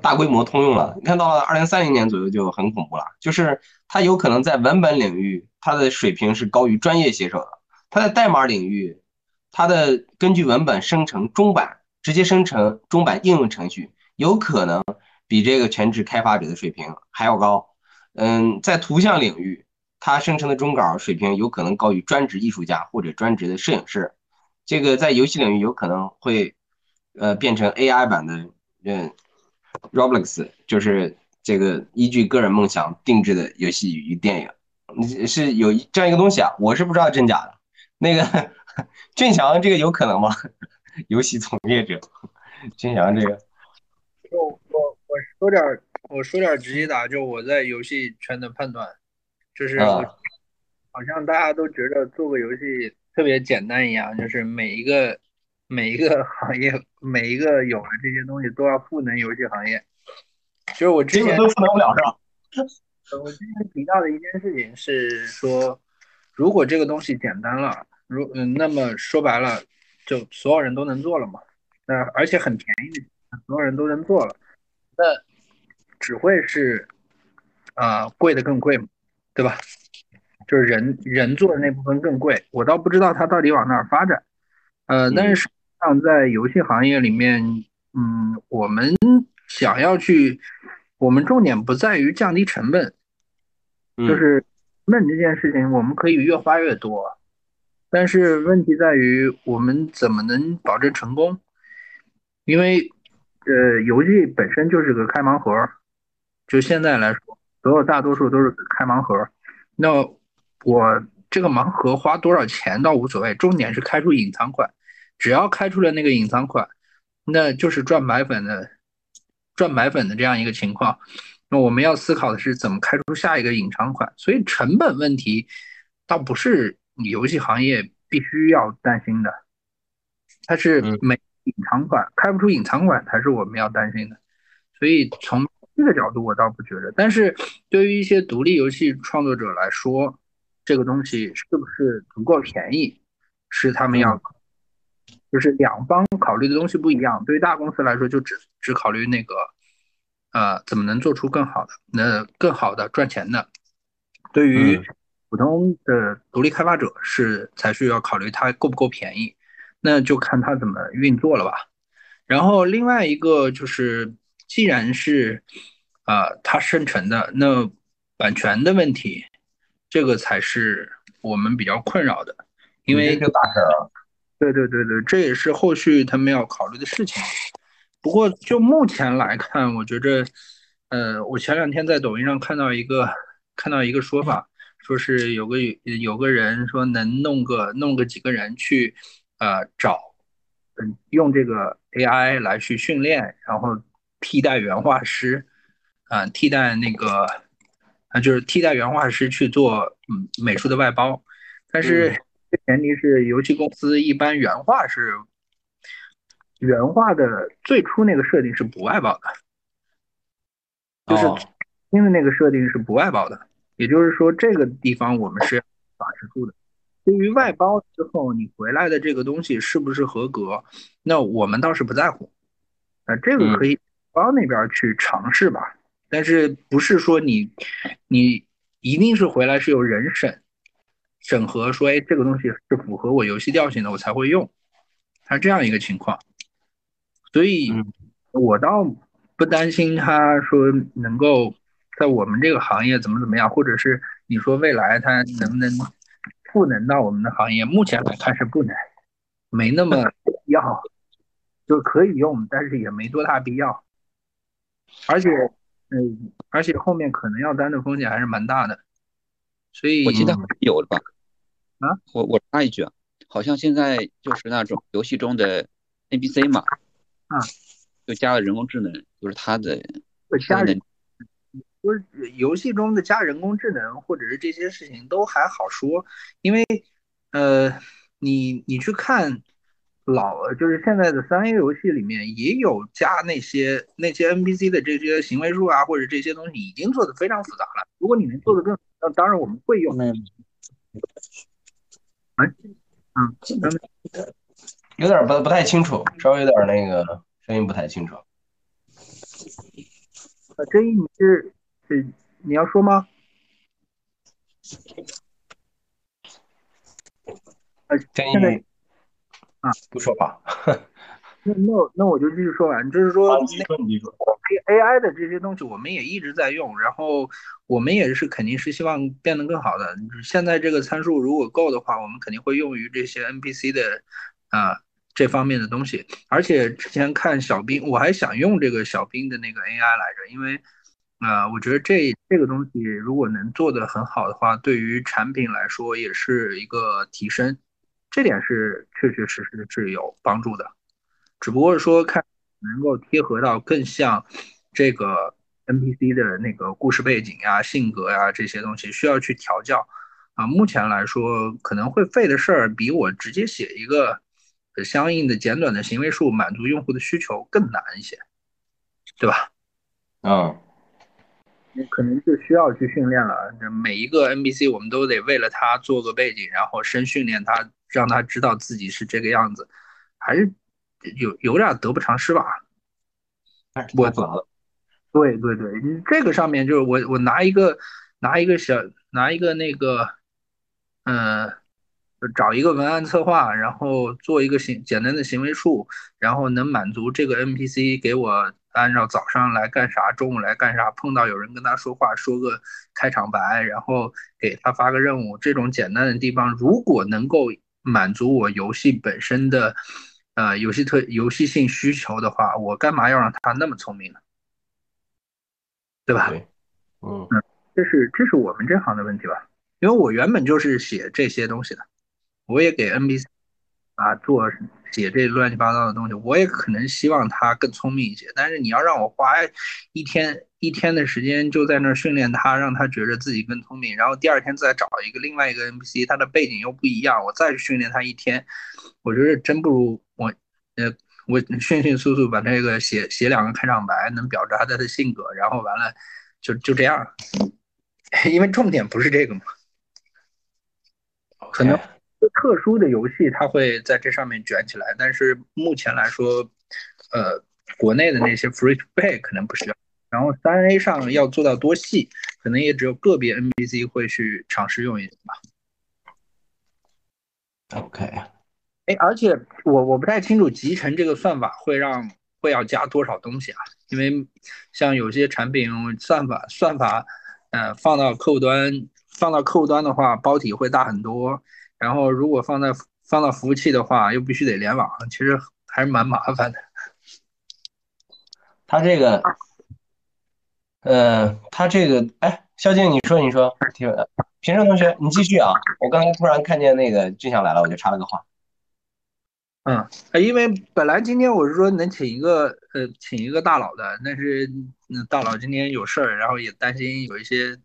Speaker 2: 大规模通用了。你看到了二零三零年左右就很恐怖了，就是它有可能在文本领域它的水平是高于专业写手的。它在代码领域，它的根据文本生成中版，直接生成中版应用程序，有可能比这个全职开发者的水平还要高。嗯，在图像领域，它生成的中稿水平有可能高于专职艺术家或者专职的摄影师。这个在游戏领域有可能会，呃，变成 AI 版的，嗯，Roblox，就是这个依据个人梦想定制的游戏与电影，是有这样一个东西啊，我是不知道真假的。那个俊祥，这个有可能吗？游戏从业者，俊祥这个，
Speaker 13: 我我我说点我说点直接的，就我在游戏圈的判断，就是好像大家都觉得做个游戏特别简单一样，就是每一个每一个行业每一个有了这些东西都要赋能游戏行业。就是我之前
Speaker 2: 都赋能不了是吧？
Speaker 13: 我之前提到的一件事情是说，如果这个东西简单了。如嗯，那么说白了，就所有人都能做了嘛？那而且很便宜，所有人都能做了，那只会是啊贵的更贵嘛，对吧？就是人人做的那部分更贵，我倒不知道它到底往哪儿发展。呃，但是上在游戏行业里面，嗯，我们想要去，我们重点不在于降低成本，就是成本这件事情，我们可以越花越多。但是问题在于，我们怎么能保证成功？因为，呃，游戏本身就是个开盲盒，就现在来说，所有大多数都是开盲盒。那我这个盲盒花多少钱倒无所谓，重点是开出隐藏款。只要开出了那个隐藏款，那就是赚白粉的，赚白粉的这样一个情况。那我们要思考的是怎么开出下一个隐藏款。所以成本问题倒不是。游戏行业必须要担心的，它是没隐藏款开不出隐藏款才是我们要担心的，所以从这个角度我倒不觉得。但是对于一些独立游戏创作者来说，这个东西是不是足够便宜，是他们要。就是两方考虑的东西不一样。对于大公司来说，就只只考虑那个，呃，怎么能做出更好的、那更好的赚钱的。对于普通的独立开发者是才需要考虑它够不够便宜，那就看它怎么运作了吧。然后另外一个就是，既然是啊它生成的，那版权的问题，这个才是我们比较困扰的，因为。对对对对，这也是后续他们要考虑的事情。不过就目前来看，我觉着，呃，我前两天在抖音上看到一个看到一个说法，说是有个有个人说能弄个弄个几个人去，呃，找，嗯，用这个 AI 来去训练，然后替代原画师，啊，替代那个，啊，就是替代原画师去做嗯美术的外包，但是。前提是游戏公司一般原画是原画的最初那个设定是不外包的，就是新的那个设定是不外包的，也就是说这个地方我们是要把持住的。对于外包之后你回来的这个东西是不是合格，那我们倒是不在乎，啊，这个可以包那边去尝试吧，但是不是说你你一定是回来是有人审。审核说，哎，这个东西是符合我游戏调性的，我才会用，它这样一个情况，所以我倒不担心他说能够在我们这个行业怎么怎么样，或者是你说未来它能不能赋能到我们的行业，目前来看是不能，没那么必要，就可以用，但是也没多大必要，而且，嗯，而且后面可能要担的风险还是蛮大的，所以
Speaker 4: 我记得有了吧。
Speaker 13: 啊，
Speaker 4: 我我插一句啊，好像现在就是那种游戏中的 NPC 嘛，
Speaker 13: 啊，
Speaker 4: 就加了人工智能，就是它的
Speaker 13: 加人，不是游戏中的加人工智能或者是这些事情都还好说，因为呃，你你去看老就是现在的三 A 游戏里面也有加那些那些 NPC 的这些行为树啊，或者这些东西已经做的非常复杂了。如果你能做的更，那当然我们会用。哎，嗯，
Speaker 2: 有点不不太清楚，稍微有点那个声音不太清楚。
Speaker 13: 啊，这一你是是你要说吗？呃，真一啊，
Speaker 2: 不说话。
Speaker 13: 那那那我就继续说完，就是说，A A I 的这些东西我们也一直在用，然后我们也是肯定是希望变得更好的。现在这个参数如果够的话，我们肯定会用于这些 N P C 的啊这方面的东西。而且之前看小兵，我还想用这个小兵的那个 A I 来着，因为啊，我觉得这这个东西如果能做得很好的话，对于产品来说也是一个提升，这点是确确实实是有帮助的。只不过说看能够贴合到更像这个 NPC 的那个故事背景呀、性格呀这些东西，需要去调教啊。目前来说可能会费的事儿，比我直接写一个相应的简短的行为树满足用户的需求更难一些，对吧？
Speaker 2: 嗯，
Speaker 13: 可能就需要去训练了。每一个 NPC 我们都得为了他做个背景，然后深训练他，让他知道自己是这个样子，还是。有有点得不偿失吧，
Speaker 2: 我懂了。
Speaker 13: 对对对，这个上面就是我我拿一个拿一个小拿一个那个，嗯，找一个文案策划，然后做一个行简单的行为树，然后能满足这个 NPC 给我按照早上来干啥，中午来干啥，碰到有人跟他说话，说个开场白，然后给他发个任务，这种简单的地方，如果能够满足我游戏本身的。呃，游戏特游戏性需求的话，我干嘛要让他那么聪明呢？对吧？
Speaker 2: 嗯
Speaker 13: 嗯，这是这是我们这行的问题吧？因为我原本就是写这些东西的，我也给 NPC 啊做写这乱七八糟的东西，我也可能希望他更聪明一些。但是你要让我花一天一天的时间就在那儿训练他，让他觉得自己更聪明，然后第二天再找一个另外一个 NPC，他的背景又不一样，我再去训练他一天，我觉得真不如。我呃，我迅迅速速把这个写写两个开场白，能表达他的性格，然后完了就就这样，因为重点不是这个嘛，可能特殊的游戏，它会在这上面卷起来。但是目前来说，呃，国内的那些 free to play 可能不需要。然后三 A 上要做到多细，可能也只有个别 NPC 会去尝试用一点吧。
Speaker 2: OK，
Speaker 13: 哎，而且我我不太清楚集成这个算法会让会要加多少东西啊？因为像有些产品算法算法，呃，放到客户端放到客户端的话，包体会大很多。然后如果放在放到服务器的话，又必须得联网，其实还是蛮麻烦的。
Speaker 2: 他这个，呃，他这个，哎，肖静，你说，你说，平生同学，你继续啊！我刚才突然看见那个俊祥来了，我就插了个话。
Speaker 13: 嗯，因为本来今天我是说能请一个呃，请一个大佬的，但是那大佬今天有事儿，然后也担心有一些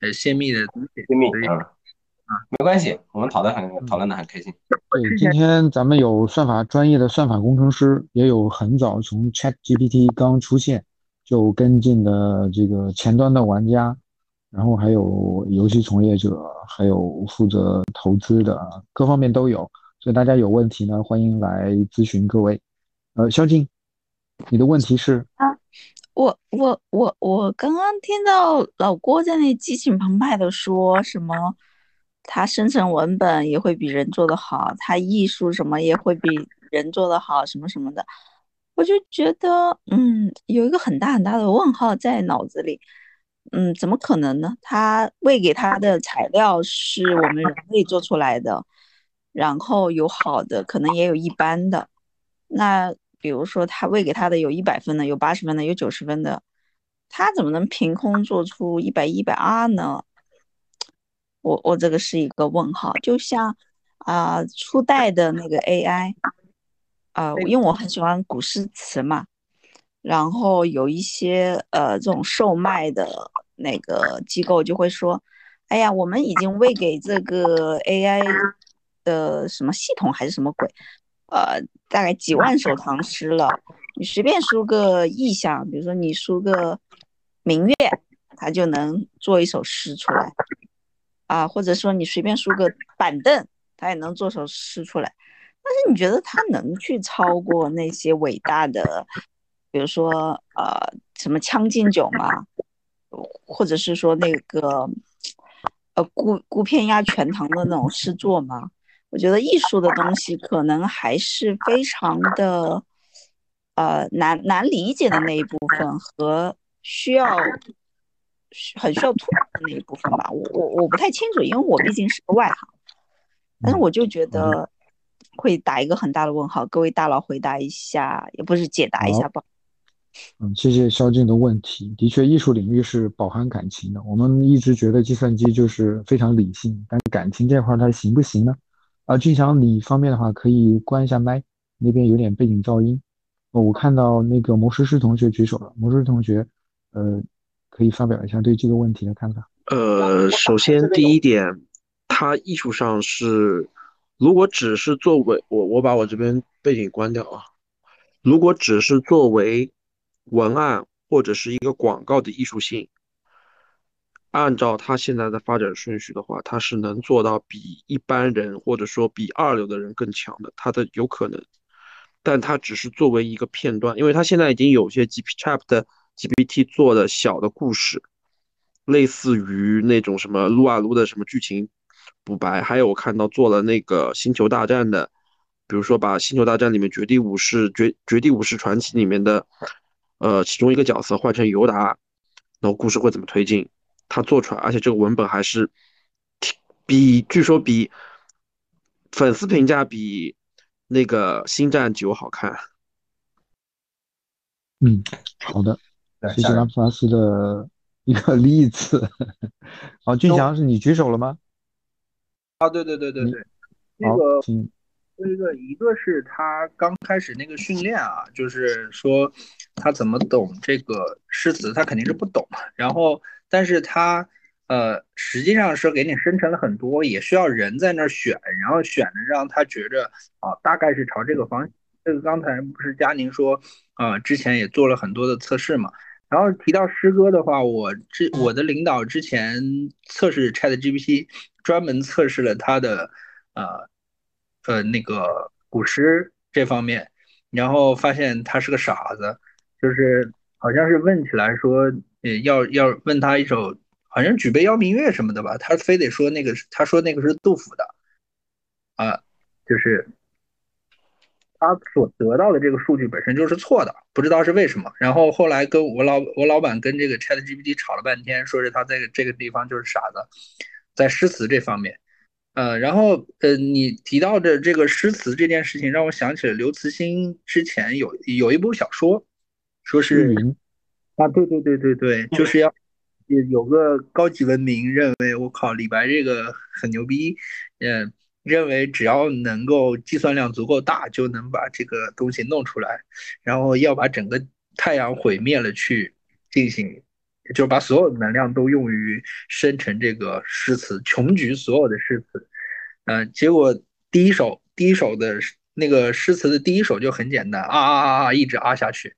Speaker 13: 呃泄密的东西，
Speaker 2: 泄密啊，啊，没关系，我们讨论很讨论的很开心。
Speaker 1: 对，今天咱们有算法专业的算法工程师，也有很早从 Chat GPT 刚出现就跟进的这个前端的玩家。然后还有游戏从业者，还有负责投资的，各方面都有。所以大家有问题呢，欢迎来咨询各位。呃，肖静，你的问题是？
Speaker 7: 啊，我我我我刚刚听到老郭在那激情澎湃的说什么，他生成文本也会比人做的好，他艺术什么也会比人做的好，什么什么的，我就觉得，嗯，有一个很大很大的问号在脑子里。嗯，怎么可能呢？他喂给他的材料是我们人类做出来的，然后有好的，可能也有一般的。那比如说他喂给他的有一百分的，有八十分的，有九十分的，他怎么能凭空做出一百一百二呢？我我这个是一个问号。就像啊、呃，初代的那个 AI，啊、呃，因为我很喜欢古诗词嘛。然后有一些呃这种售卖的那个机构就会说，哎呀，我们已经喂给这个 AI 的什么系统还是什么鬼，呃，大概几万首唐诗了，你随便输个意象，比如说你输个明月，它就能做一首诗出来，啊，或者说你随便输个板凳，它也能做首诗出来。但是你觉得它能去超过那些伟大的？比如说，呃，什么《将进酒》吗，或者是说那个，呃，孤孤篇压全唐的那种诗作吗。我觉得艺术的东西可能还是非常的，呃，难难理解的那一部分和需要很需要突破的那一部分吧。我我我不太清楚，因为我毕竟是个外行，但是我就觉得会打一个很大的问号。各位大佬回答一下，也不是解答一下吧。
Speaker 1: 嗯，谢谢肖静的问题。的确，艺术领域是饱含感情的。我们一直觉得计算机就是非常理性，但感情这块它行不行呢？啊，俊祥，你方便的话可以关一下麦，那边有点背景噪音。哦，我看到那个魔术师同学举手了，魔术师同学，呃，可以发表一下对这个问题的看法。
Speaker 3: 呃，首先第一点，它艺术上是，如果只是作为我我把我这边背景关掉啊，如果只是作为文案或者是一个广告的艺术性，按照他现在的发展顺序的话，他是能做到比一般人或者说比二流的人更强的，他的有可能，但他只是作为一个片段，因为他现在已经有些 G P Chat 的 GPT 做的小的故事，类似于那种什么撸啊撸的什么剧情补白，还有我看到做了那个星球大战的，比如说把星球大战里面绝地武士绝绝地武士传奇里面的。呃，其中一个角色换成尤达，然后故事会怎么推进？他做出来，而且这个文本还是比据说比粉丝评价比那个《星战九》好看。
Speaker 1: 嗯，好的，谢谢拉普拉斯的一个例子。好，俊祥，是你举手了吗？
Speaker 13: 啊，对对对对对，那个。一个一个是他刚开始那个训练啊，就是说他怎么懂这个诗词，他肯定是不懂。然后，但是他呃，实际上是给你生成了很多，也需要人在那儿选，然后选的让他觉着啊，大概是朝这个方向。这个刚才不是佳宁说啊，之前也做了很多的测试嘛。然后提到诗歌的话，我之我的领导之前测试 ChatGPT，专门测试了他的呃。呃那个古诗这方面，然后发现他是个傻子，就是好像是问起来说，呃要要问他一首，好像举杯邀明月什么的吧，他非得说那个他说那个是杜甫的，啊，就是他所得到的这个数据本身就是错的，不知道是为什么。然后后来跟我老我老板跟这个 Chat GPT 吵了半天，说是他在这个地方就是傻子，在诗词这方面。呃，然后呃，你提到的这个诗词这件事情，让我想起了刘慈欣之前有有一部小说，说是啊，对对对对对，就是要有有个高级文明认为我靠李白这个很牛逼，嗯，认为只要能够计算量足够大，就能把这个东西弄出来，然后要把整个太阳毁灭了去进行。就把所有的能量都用于生成这个诗词，穷举所有的诗词，嗯，结果第一首第一首的那个诗词的第一首就很简单，啊啊啊啊，一直啊下去，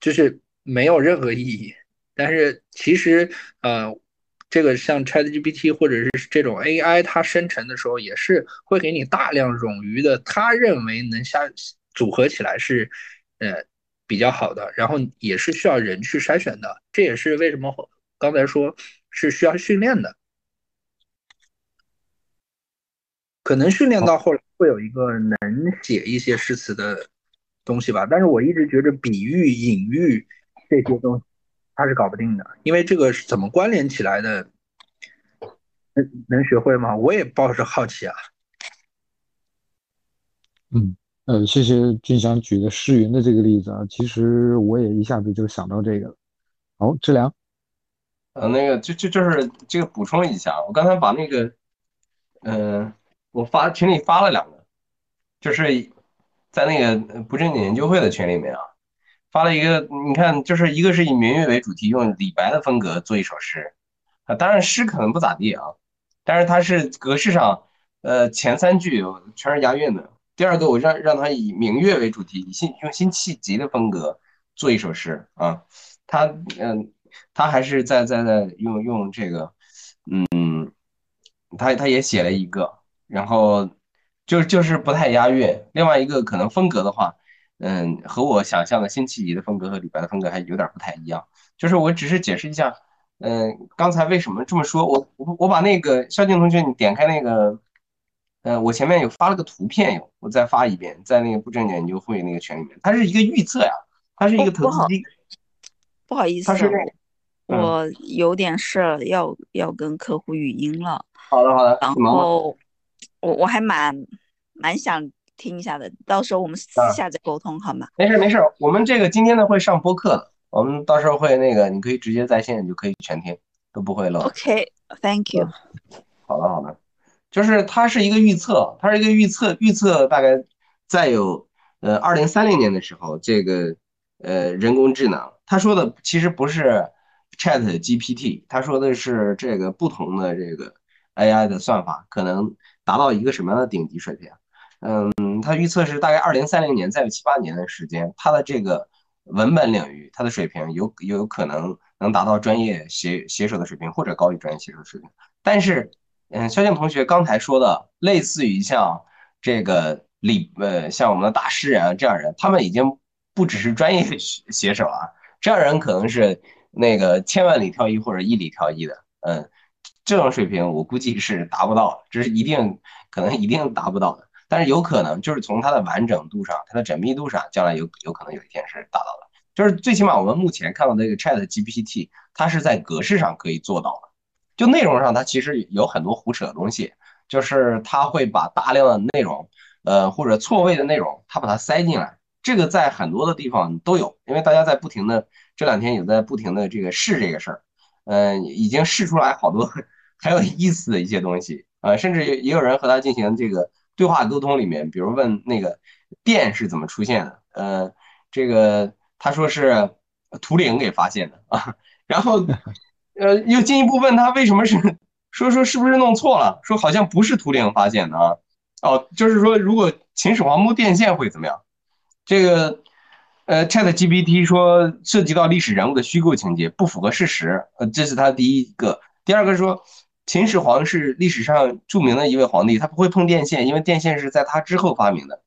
Speaker 13: 就是没有任何意义。但是其实，呃，这个像 ChatGPT 或者是这种 AI，它生成的时候也是会给你大量冗余的，他认为能下组合起来是，呃。比较好的，然后也是需要人去筛选的，这也是为什么刚才说是需要训练的，可能训练到后来会有一个能写一些诗词的东西吧。但是我一直觉得比喻、隐喻这些东西他是搞不定的，因为这个是怎么关联起来的，能能学会吗？我也抱着好奇啊。
Speaker 1: 嗯。呃，谢谢俊祥举的诗云的这个例子啊，其实我也一下子就想到这个了。好，志良，
Speaker 2: 呃，那个就就就是这个补充一下，我刚才把那个，嗯，我发群里发了两个，就是在那个不正经研究会的群里面啊，发了一个，你看，就是一个是以明月为主题，用李白的风格做一首诗啊，当然诗可能不咋地啊，但是它是格式上，呃，前三句全是押韵的。第二个，我让让他以明月为主题，以辛用辛弃疾的风格做一首诗啊。他嗯，他还是在在在用用这个，嗯，他他也写了一个，然后就就是不太押韵。另外一个可能风格的话，嗯，和我想象的辛弃疾的风格和李白的风格还有点不太一样。就是我只是解释一下，嗯，刚才为什么这么说？我我我把那个肖静同学，你点开那个。呃，我前面有发了个图片，有我再发一遍，在那个不正经研究会那个群里面，它是一个预测呀，它是一个投资机。
Speaker 7: 不好意思，我有点事儿要要跟客户语音了。
Speaker 2: 好的好的。
Speaker 7: 然后我我还蛮蛮想听一下的，到时候我们私下再沟通好吗？
Speaker 2: 没事没事，我们这个今天呢会上播课的，我们到时候会那个你可以直接在线你就可以全听，都不会漏。
Speaker 7: OK，Thank you。
Speaker 2: 好的好的。就是它是一个预测，它是一个预测，预测大概再有呃二零三零年的时候，这个呃人工智能，他说的其实不是 Chat GPT，他说的是这个不同的这个 AI 的算法可能达到一个什么样的顶级水平。嗯，他预测是大概二零三零年再有七八年的时间，他的这个文本领域，他的水平有有可能能达到专业写写手的水平，或者高于专业写手水平，但是。嗯，肖静同学刚才说的，类似于像这个李呃，像我们的大诗人这样人，他们已经不只是专业写手啊，这样人可能是那个千万里挑一或者一里挑一的，嗯，这种水平我估计是达不到，这是一定可能一定达不到的，但是有可能就是从它的完整度上，它的缜密度上，将来有有可能有一天是达到的，就是最起码我们目前看到的这个 Chat GPT，它是在格式上可以做到的。就内容上，它其实有很多胡扯的东西，就是它会把大量的内容，呃，或者错位的内容，它把它塞进来。这个在很多的地方都有，因为大家在不停的这两天也在不停的这个试这个事儿，嗯，已经试出来好多 很有意思的一些东西啊，甚至也有人和他进行这个对话沟通，里面比如问那个电是怎么出现的，呃，这个他说是图灵给发现的啊，然后。呃，又进一步问他为什么是说说是不是弄错了？说好像不是图灵发现的啊。哦，就是说如果秦始皇摸电线会怎么样？这个呃，Chat GPT 说涉及到历史人物的虚构情节，不符合事实。呃，这是他第一个。第二个说秦始皇是历史上著名的一位皇帝，他不会碰电线，因为电线是在他之后发明的。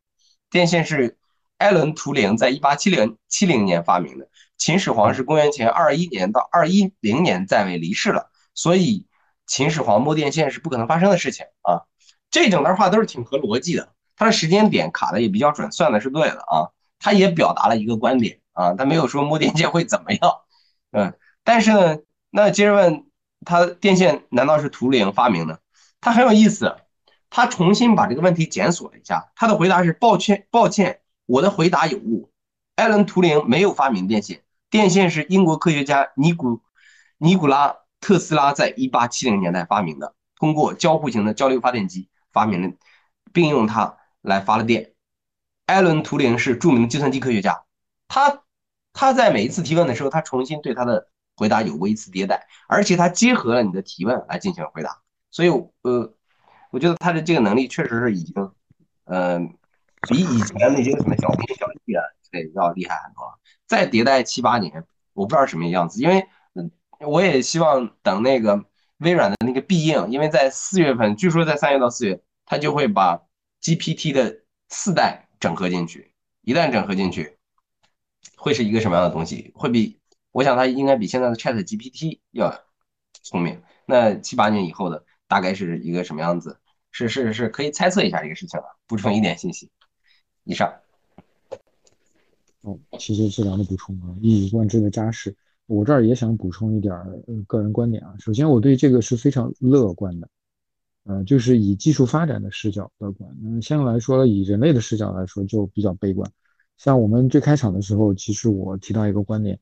Speaker 2: 电线是艾伦·图灵在一八七零七零年发明的。秦始皇是公元前二一年到二一零年在位离世了，所以秦始皇摸电线是不可能发生的事情啊。这整段话都是挺合逻辑的，他的时间点卡的也比较准，算的是对的啊。他也表达了一个观点啊，他没有说摸电线会怎么样，嗯。但是呢，那接着问他电线难道是图灵发明的？他很有意思，他重新把这个问题检索了一下，他的回答是：抱歉，抱歉，我的回答有误。艾伦·图灵没有发明电线。电线是英国科学家尼古尼古拉特斯拉在一八七零年代发明的，通过交互型的交流发电机发明了，并用它来发了电。艾伦·图灵是著名的计算机科学家，他他在每一次提问的时候，他重新对他的回答有过一次迭代，而且它结合了你的提问来进行回答。所以，呃，我觉得他的这个能力确实是已经，嗯，比以前那些什么小兵小计啊之类要厉害很多。再迭代七八年，我不知道什么样子，因为嗯，我也希望等那个微软的那个必应，因为在四月份，据说在三月到四月，它就会把 GPT 的四代整合进去。一旦整合进去，会是一个什么样的东西？会比我想它应该比现在的 Chat GPT 要聪明。那七八年以后的大概是一个什么样子？是是是可以猜测一下这个事情了。补充一点信息，以上。
Speaker 1: 哦，其实这两的补充啊，一以贯之的扎实。我这儿也想补充一点儿个人观点啊。首先，我对这个是非常乐观的，呃，就是以技术发展的视角乐观。那相对来说，以人类的视角来说就比较悲观。像我们最开场的时候，其实我提到一个观点，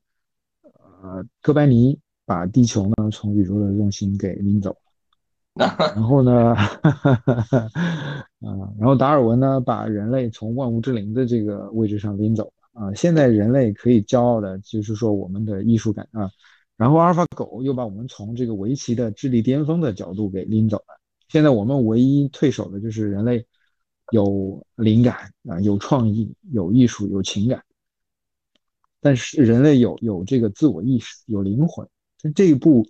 Speaker 1: 呃，哥白尼把地球呢从宇宙的中心给拎走了，然后呢，啊，然后达尔文呢把人类从万物之灵的这个位置上拎走。啊，现在人类可以骄傲的就是说我们的艺术感啊，然后阿尔法狗又把我们从这个围棋的智力巅峰的角度给拎走了。现在我们唯一退守的就是人类有灵感啊，有创意，有艺术，有情感。但是人类有有这个自我意识，有灵魂。这一步，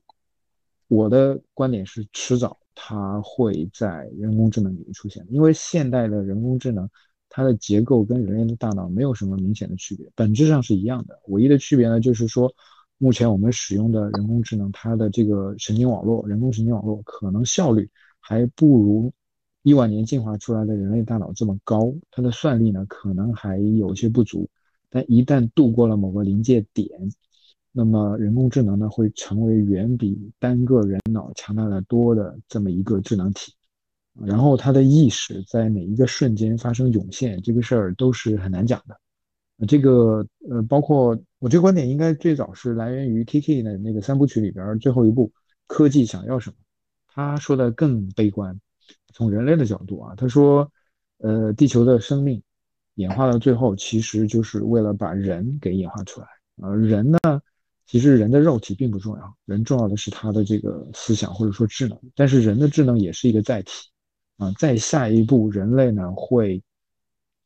Speaker 1: 我的观点是迟早它会在人工智能里面出现，因为现代的人工智能。它的结构跟人类的大脑没有什么明显的区别，本质上是一样的。唯一的区别呢，就是说，目前我们使用的人工智能，它的这个神经网络，人工神经网络可能效率还不如亿万年进化出来的人类大脑这么高，它的算力呢，可能还有些不足。但一旦度过了某个临界点，那么人工智能呢，会成为远比单个人脑强大的多的这么一个智能体。然后他的意识在哪一个瞬间发生涌现，这个事儿都是很难讲的。这个呃，包括我这个观点，应该最早是来源于 K.K 的那个三部曲里边最后一部《科技想要什么》。他说的更悲观，从人类的角度啊，他说，呃，地球的生命演化到最后，其实就是为了把人给演化出来。而人呢，其实人的肉体并不重要，人重要的是他的这个思想或者说智能。但是人的智能也是一个载体。啊，再下一步，人类呢会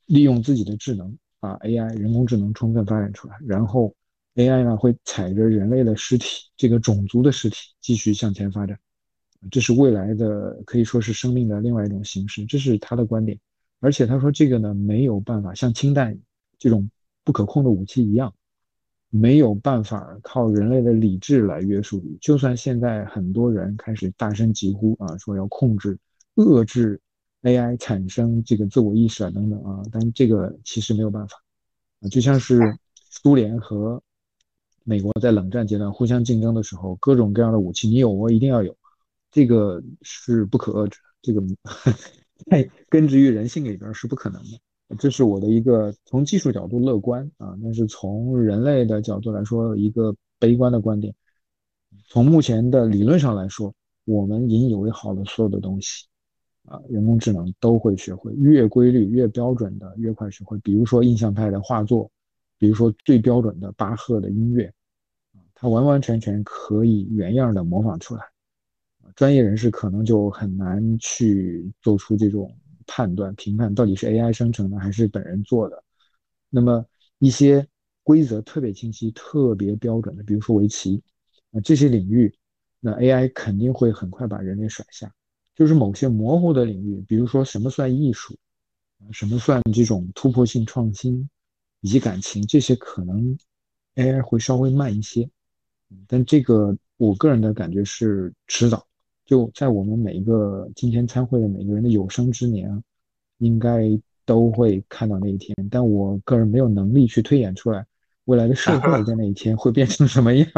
Speaker 1: 利用自己的智能，把 AI 人工智能充分发展出来，然后 AI 呢会踩着人类的尸体，这个种族的尸体继续向前发展。这是未来的可以说是生命的另外一种形式，这是他的观点。而且他说这个呢没有办法像氢弹这种不可控的武器一样，没有办法靠人类的理智来约束你。就算现在很多人开始大声疾呼啊，说要控制。遏制 AI 产生这个自我意识啊等等啊，但这个其实没有办法啊，就像是苏联和美国在冷战阶段互相竞争的时候，各种各样的武器你有我一定要有，这个是不可遏制的，这个在 根植于人性里边是不可能的。这是我的一个从技术角度乐观啊，但是从人类的角度来说一个悲观的观点。从目前的理论上来说，我们引以为豪的所有的东西。啊，人工智能都会学会越规律、越标准的越快学会。比如说印象派的画作，比如说最标准的巴赫的音乐，它完完全全可以原样的模仿出来。专业人士可能就很难去做出这种判断、评判，到底是 AI 生成的还是本人做的。那么一些规则特别清晰、特别标准的，比如说围棋，啊这些领域。那 AI 肯定会很快把人类甩下。就是某些模糊的领域，比如说什么算艺术，什么算这种突破性创新，以及感情，这些可能 AI 会稍微慢一些。但这个我个人的感觉是迟早，就在我们每一个今天参会的每个人的有生之年，应该都会看到那一天。但我个人没有能力去推演出来未来的社会在那一天会变成什么样。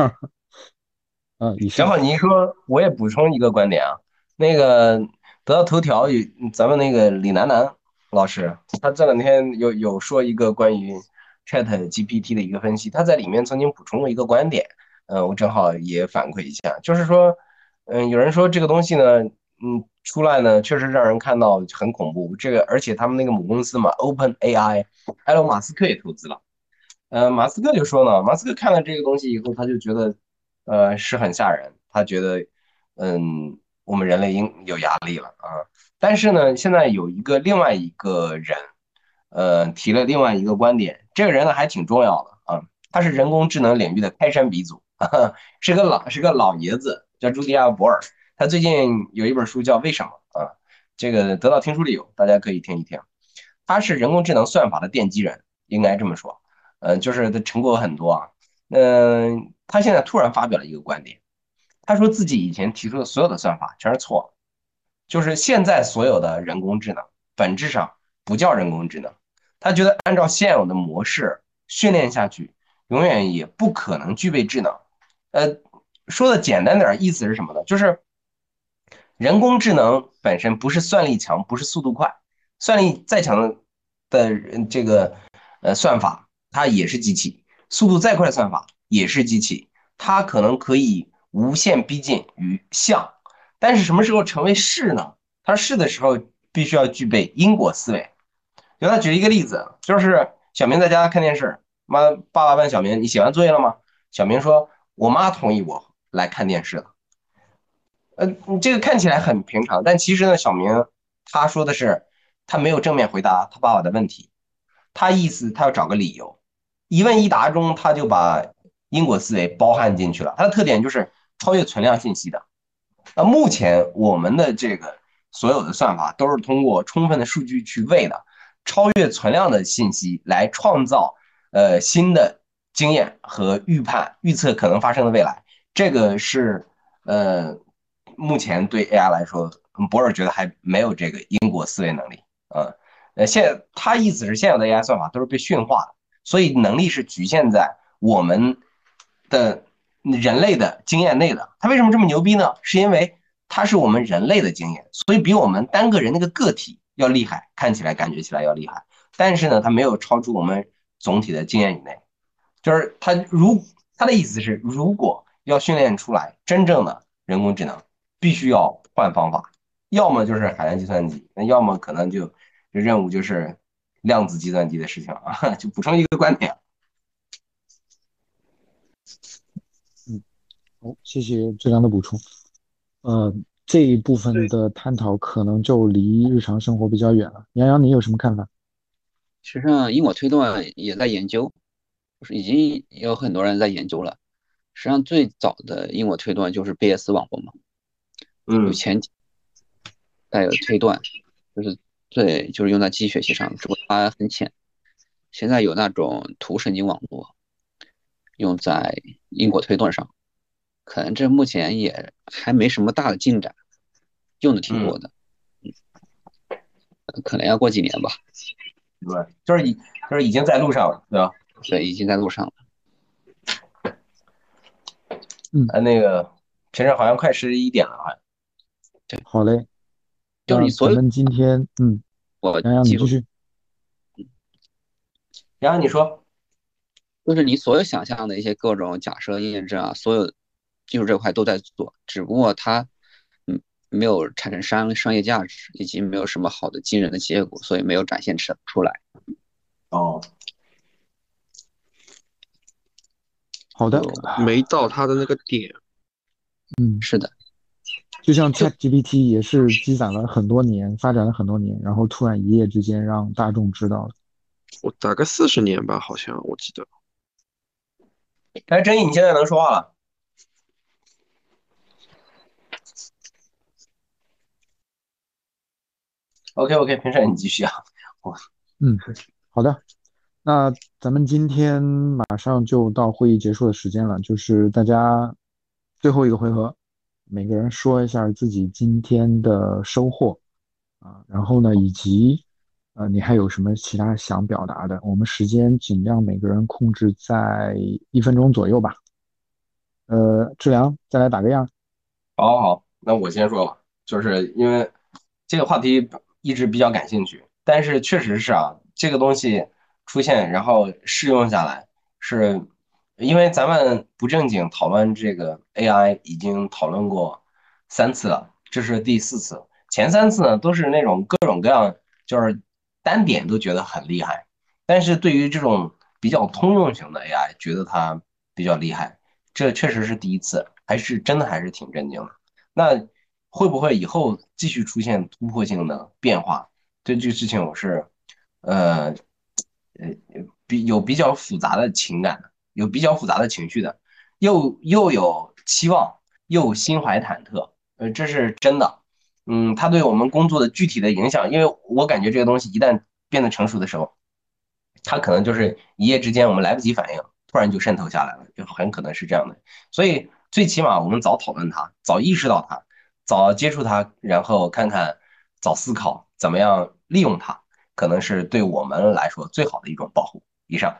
Speaker 1: 啊，
Speaker 2: 正好您说，我也补充一个观点啊。那个得到头条有咱们那个李楠楠老师，他这两天有有说一个关于 Chat GPT 的一个分析，他在里面曾经补充过一个观点，嗯，我正好也反馈一下，就是说，嗯，有人说这个东西呢，嗯，出来呢确实让人看到很恐怖，这个而且他们那个母公司嘛，Open AI，埃隆马斯克也投资了，呃，马斯克就说呢，马斯克看了这个东西以后，他就觉得，呃，是很吓人，他觉得，嗯。我们人类应有压力了啊！但是呢，现在有一个另外一个人，呃，提了另外一个观点。这个人呢还挺重要的啊，他是人工智能领域的开山鼻祖，是个老是个老爷子，叫朱迪亚·博尔。他最近有一本书叫《为什么》啊，这个得到听书里有，大家可以听一听。他是人工智能算法的奠基人，应该这么说。嗯，就是他成果很多啊。嗯，他现在突然发表了一个观点。他说自己以前提出的所有的算法全是错，就是现在所有的人工智能本质上不叫人工智能。他觉得按照现有的模式训练下去，永远也不可能具备智能。呃，说的简单点，意思是什么呢？就是人工智能本身不是算力强，不是速度快，算力再强的的这个呃算法，它也是机器；速度再快的算法也是机器，它可能可以。无限逼近于像，但是什么时候成为是呢？它是的时候，必须要具备因果思维。给他举一个例子，就是小明在家看电视，妈爸爸问小明：“你写完作业了吗？”小明说：“我妈同意我来看电视了。”呃，你这个看起来很平常，但其实呢，小明他说的是他没有正面回答他爸爸的问题，他意思他要找个理由，一问一答中他就把因果思维包含进去了。它的特点就是。超越存量信息的，那目前我们的这个所有的算法都是通过充分的数据去喂的，超越存量的信息来创造呃新的经验和预判预测可能发生的未来。这个是呃目前对 AI 来说，博尔觉得还没有这个因果思维能力啊。呃，现他意思是现有的 AI 算法都是被驯化的，所以能力是局限在我们的。人类的经验内的，它为什么这么牛逼呢？是因为它是我们人类的经验，所以比我们单个人那个个体要厉害，看起来感觉起来要厉害。但是呢，它没有超出我们总体的经验以内。就是它如它的意思是，如果要训练出来真正的人工智能，必须要换方法，要么就是海量计算机，那要么可能就这任务就是量子计算机的事情啊。就补充一个观点。
Speaker 1: 嗯好，谢谢志良的补充。呃，这一部分的探讨可能就离日常生活比较远了。杨洋，你有什么看法？
Speaker 4: 实际上，因果推断也在研究，就是已经有很多人在研究了。实际上，最早的因果推断就是贝叶斯网络嘛，嗯有前提，带有推断，就是对，就是用在机器学习上，只不过它很浅。现在有那种图神经网络，用在因果推断上。可能这目前也还没什么大的进展，用的挺多的，嗯，可能要过几年吧。
Speaker 2: 对，就是已就是已经在路上了，对吧？
Speaker 4: 对，已经在路上了。
Speaker 1: 嗯，
Speaker 2: 那个平时好像快十一点了啊。
Speaker 4: 对，
Speaker 1: 好嘞。
Speaker 4: 就你所
Speaker 1: 有今天，嗯，
Speaker 4: 我
Speaker 1: 洋洋你继续。
Speaker 2: 洋洋你说，
Speaker 4: 就是你所有想象的一些各种假设验证啊，所有。技术这块都在做，只不过它嗯没有产生商商业价值，以及没有什么好的惊人的结果，所以没有展现出出来。
Speaker 2: 哦，
Speaker 1: 好的，
Speaker 3: 没到他的那个点，
Speaker 1: 嗯，
Speaker 4: 是的，
Speaker 1: 就像 Chat GPT 也是积攒了很多年，发展了很多年，然后突然一夜之间让大众知道了，
Speaker 3: 我大概四十年吧，好像我记得。
Speaker 2: 哎，真义，你现在能说话了？OK，OK，平生你继续。哇，
Speaker 1: 嗯，好的。那咱们今天马上就到会议结束的时间了，就是大家最后一个回合，每个人说一下自己今天的收获啊，然后呢，以及呃，你还有什么其他想表达的？我们时间尽量每个人控制在一分钟左右吧。呃，志良，再来打个样。
Speaker 2: 好，好，好，那我先说吧，就是因为这个话题。一直比较感兴趣，但是确实是啊，这个东西出现，然后试用下来，是因为咱们不正经讨论这个 AI 已经讨论过三次了，这是第四次，前三次呢都是那种各种各样，就是单点都觉得很厉害，但是对于这种比较通用型的 AI，觉得它比较厉害，这确实是第一次，还是真的还是挺震惊的。那。会不会以后继续出现突破性的变化？对这个事情，我是，呃，呃，比有比较复杂的情感，有比较复杂的情绪的，又又有期望，又心怀忐忑，呃，这是真的。嗯，它对我们工作的具体的影响，因为我感觉这个东西一旦变得成熟的时候，它可能就是一夜之间我们来不及反应，突然就渗透下来了，就很可能是这样的。所以最起码我们早讨论它，早意识到它。早接触它，然后看看，早思考怎么样利用它，可能是对我们来说最好的一种保护。以上。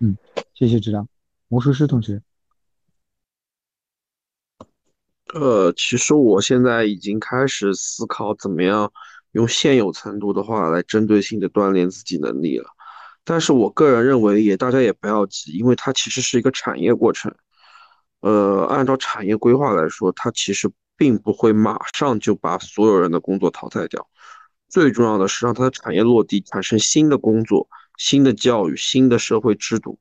Speaker 1: 嗯，谢谢指导。魔术师同学。
Speaker 3: 呃，其实我现在已经开始思考怎么样用现有程度的话来针对性的锻炼自己能力了。但是我个人认为，也大家也不要急，因为它其实是一个产业过程。呃，按照产业规划来说，它其实并不会马上就把所有人的工作淘汰掉。最重要的是让它的产业落地，产生新的工作、新的教育、新的社会制度。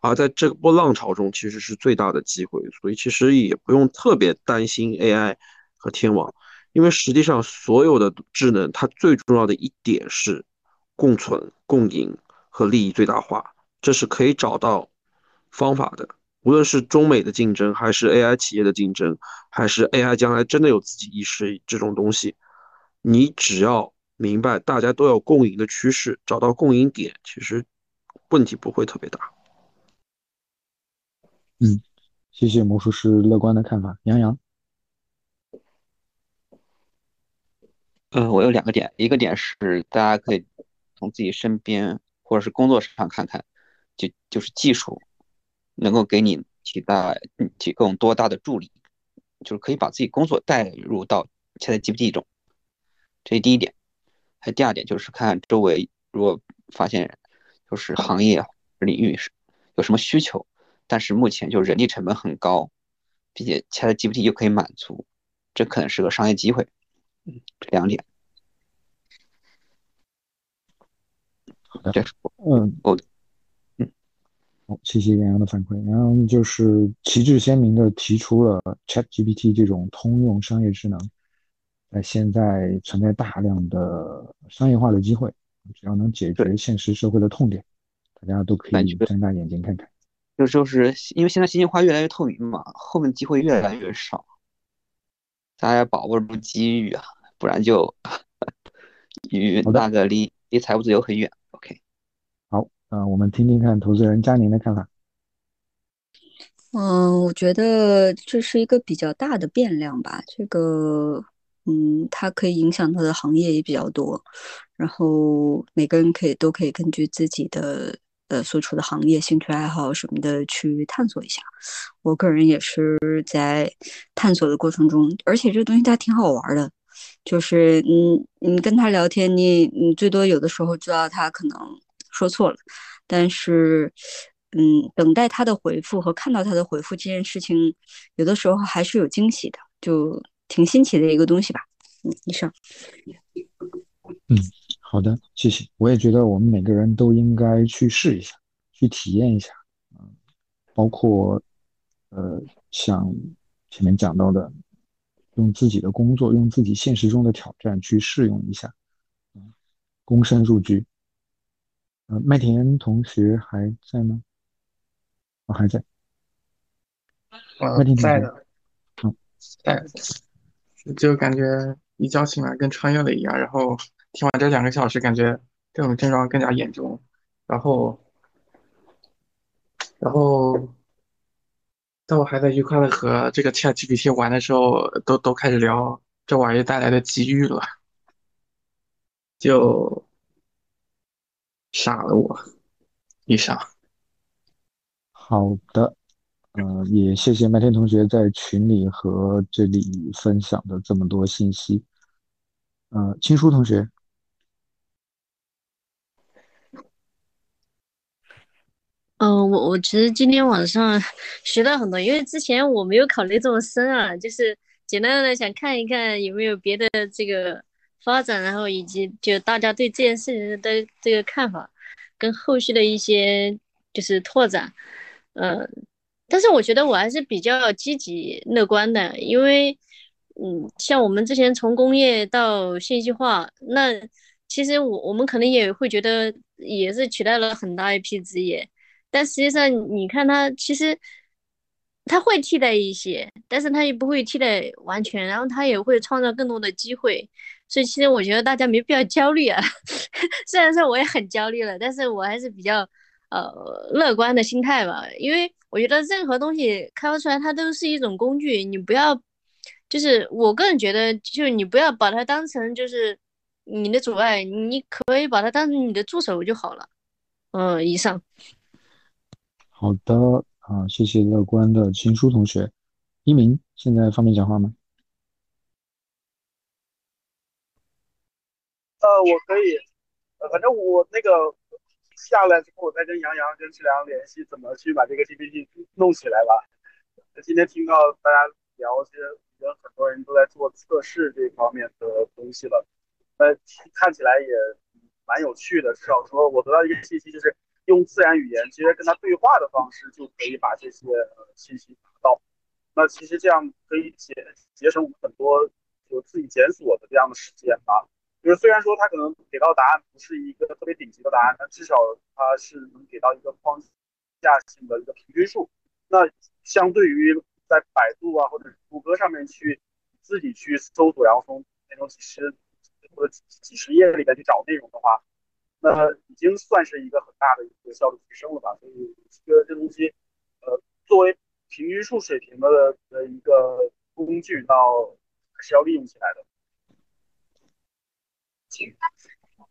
Speaker 3: 而在这波浪潮中，其实是最大的机会。所以其实也不用特别担心 AI 和天网，因为实际上所有的智能，它最重要的一点是共存、共赢和利益最大化，这是可以找到方法的。无论是中美的竞争，还是 AI 企业的竞争，还是 AI 将来真的有自己意识这种东西，你只要明白大家都有共赢的趋势，找到共赢点，其实问题不会特别大。
Speaker 1: 嗯，谢谢魔术师乐观的看法，杨洋。
Speaker 4: 嗯，我有两个点，一个点是大家可以从自己身边或者是工作上看看，就就是技术。能够给你提带提供多大的助力，就是可以把自己工作带入到 ChatGPT 中，这是第一点。还有第二点就是看周围，如果发现就是行业领域是有什么需求，但是目前就人力成本很高，并且 ChatGPT 又可以满足，这可能是个商业机会。嗯，这两点。
Speaker 1: 好的，嗯，我。好，谢谢杨洋的反馈。杨洋就是旗帜鲜明的提出了 ChatGPT 这种通用商业智能，在现在存在大量的商业化的机会，只要能解决现实社会的痛点，大家都可以睁大眼睛看看。
Speaker 4: 就就是因为现在信息化越来越透明嘛，后面机会越来越少，大家把握住机遇啊，不然就 与那个离离财务自由很远。OK。
Speaker 1: 好，呃，我们听听看投资人佳宁的看法。
Speaker 5: 嗯，我觉得这是一个比较大的变量吧。这个，嗯，它可以影响它的行业也比较多。然后每个人可以都可以根据自己的呃所处的行业、兴趣爱好什么的去探索一下。我个人也是在探索的过程中，而且这个东西它挺好玩的。就是你你跟他聊天，你你最多有的时候知道他可能。说错了，但是，嗯，等待他的回复和看到他的回复这件事情，有的时候还是有惊喜的，就挺新奇的一个东西吧。嗯，以上。
Speaker 1: 嗯，好的，谢谢。我也觉得我们每个人都应该去试一下，去体验一下。嗯，包括，呃，像前面讲到的，用自己的工作，用自己现实中的挑战去试用一下，嗯，躬身入局。呃，麦田同学还在吗？我还在。
Speaker 6: 麦田在的。嗯，在。就感觉一觉醒来跟穿越了一样，然后听完这两个小时，感觉这种症状更加严重。然后，然后，在我还在愉快的和这个 ChatGPT 玩的时候，都都开始聊这玩意带来的机遇了，就傻了我一傻。
Speaker 1: 好的，呃，也谢谢麦天同学在群里和这里分享的这么多信息。呃，青书同学。
Speaker 8: 嗯，我我其实今天晚上学到很多，因为之前我没有考虑这么深啊，就是简单的想看一看有没有别的这个发展，然后以及就大家对这件事情的这个看法，跟后续的一些就是拓展，嗯，但是我觉得我还是比较积极乐观的，因为嗯，像我们之前从工业到信息化，那其实我我们可能也会觉得也是取代了很大一批职业。但实际上，你看它其实它会替代一些，但是它也不会替代完全，然后它也会创造更多的机会。所以其实我觉得大家没必要焦虑啊。虽然说我也很焦虑了，但是我还是比较呃乐观的心态吧。因为我觉得任何东西开发出来，它都是一种工具，你不要就是我个人觉得，就是你不要把它当成就是你的阻碍，你可以把它当成你的助手就好了。嗯，以上。
Speaker 1: 好的啊，谢谢乐观的情书同学。一鸣现在方便讲话吗？
Speaker 9: 呃，我可以，呃，反正我那个下来之后，我再跟杨洋、跟志良联系，怎么去把这个 GPT 弄起来吧。今天听到大家聊，其实已经很多人都在做测试这方面的东西了，呃，看起来也蛮有趣的。至少说我得到一个信息就是。用自然语言直接跟他对话的方式，就可以把这些信息拿到。那其实这样可以节节省很多就自己检索的这样的时间吧。就是虽然说他可能给到答案不是一个特别顶级的答案，但至少他是能给到一个框架性的一个平均数。那相对于在百度啊或者谷歌上面去自己去搜索，然后从那种几十或者几十页里边去找内容的话。那已经算是一个很大的一个效率提升了吧？所以这个这东西，呃，作为平均数水平的的一个工具，到是要利用起来的。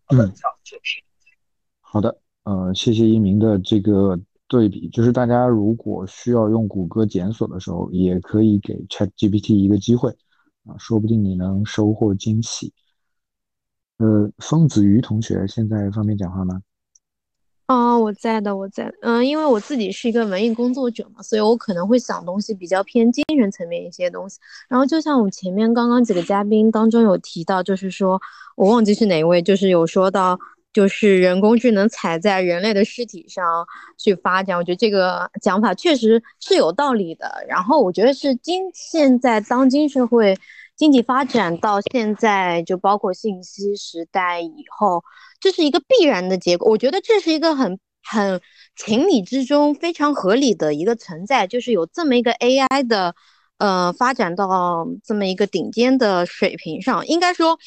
Speaker 1: 嗯，好的，呃，谢谢一鸣的这个对比，就是大家如果需要用谷歌检索的时候，也可以给 ChatGPT 一个机会啊，说不定你能收获惊喜。呃，风子瑜同学现在方便讲话吗？
Speaker 11: 哦，我在的，我在。嗯，因为我自己是一个文艺工作者嘛，所以我可能会想东西比较偏精神层面一些东西。然后就像我们前面刚刚几个嘉宾当中有提到，就是说我忘记是哪一位，就是有说到，就是人工智能踩在人类的尸体上去发展。我觉得这个讲法确实是有道理的。然后我觉得是今现在当今社会。经济发展到现在，就包括信息时代以后，这是一个必然的结果。我觉得这是一个很很情理之中、非常合理的一个存在，就是有这么一个 AI 的，呃，发展到这么一个顶尖的水平上。应该说，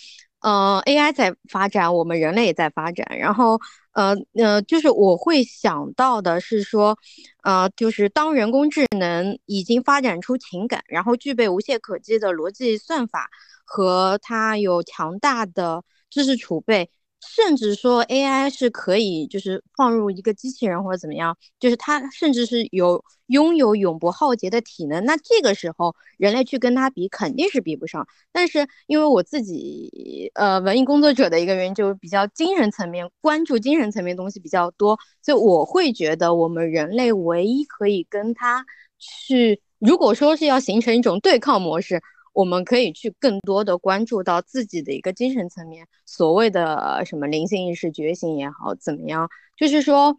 Speaker 11: 呃，AI 在发展，我们人类也在发展，然后。呃呃，就是我会想到的是说，呃，就是当人工智能已经发展出情感，然后具备无懈可击的逻辑算法，和它有强大的知识储备。甚至说 AI 是可以，就是放入一个机器人或者怎么样，就是它甚至是有拥有永不耗竭的体能。那这个时候，人类去跟它比，肯定是比不上。但是因为我自己，呃，文艺工作者的一个原因，就是比较精神层面，关注精神层面东西比较多，所以我会觉得，我们人类唯一可以跟它去，如果说是要形成一种对抗模式。我们可以去更多的关注到自己的一个精神层面，所谓的什么灵性意识觉醒也好，怎么样？就是说，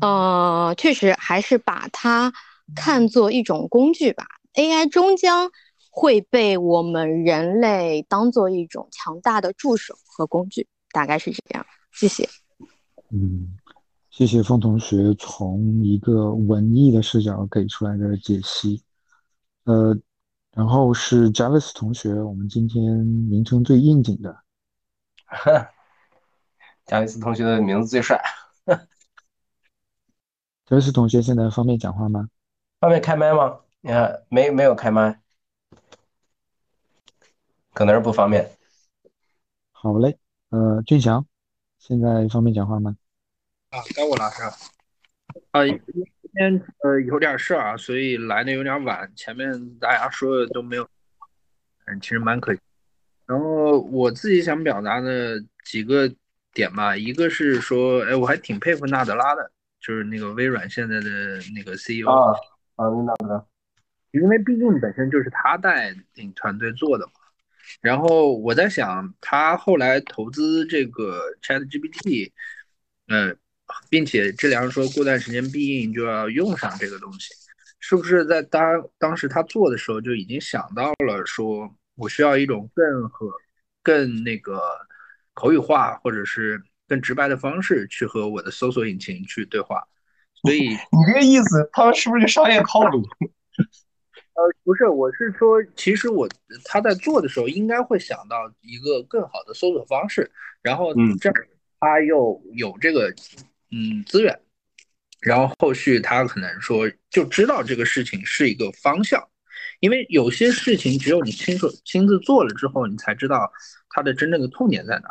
Speaker 11: 呃，确实还是把它看作一种工具吧。AI 终将会被我们人类当做一种强大的助手和工具，大概是这样。谢谢。
Speaker 1: 嗯，谢谢风同学从一个文艺的视角给出来的解析。呃。然后是 Javis 同学，我们今天名称最应景的。
Speaker 2: 贾维斯同学的名字最帅。
Speaker 1: 贾维斯同学现在方便讲话吗？
Speaker 2: 方便开麦吗？你看，没没有开麦，可能是不方便。
Speaker 1: 好嘞，呃，俊祥，现在方便讲话吗？
Speaker 13: 啊，该我了是吧？啊，今天呃有点事儿啊，所以来的有点晚，前面大家说的都没有，嗯，其实蛮可惜。然后我自己想表达的几个点吧，一个是说，哎，我还挺佩服纳德拉的，就是那个微软现在的那个 CEO
Speaker 2: 啊啊，纳德拉，
Speaker 13: 因为毕竟本身就是他带领团队做的嘛。然后我在想，他后来投资这个 ChatGPT，呃，并且治良说过段时间必应就要用上这个东西，是不是在当当时他做的时候就已经想到了说？我需要一种更和更那个口语化，或者是更直白的方式去和我的搜索引擎去对话，所以
Speaker 2: 你这个意思，他们是不是个商业套路？
Speaker 13: 呃，不是，我是说，其实我他在做的时候应该会想到一个更好的搜索方式，然后这样他又有这个嗯资源，然后后续他可能说就知道这个事情是一个方向。因为有些事情只有你亲手亲自做了之后，你才知道它的真正的痛点在哪。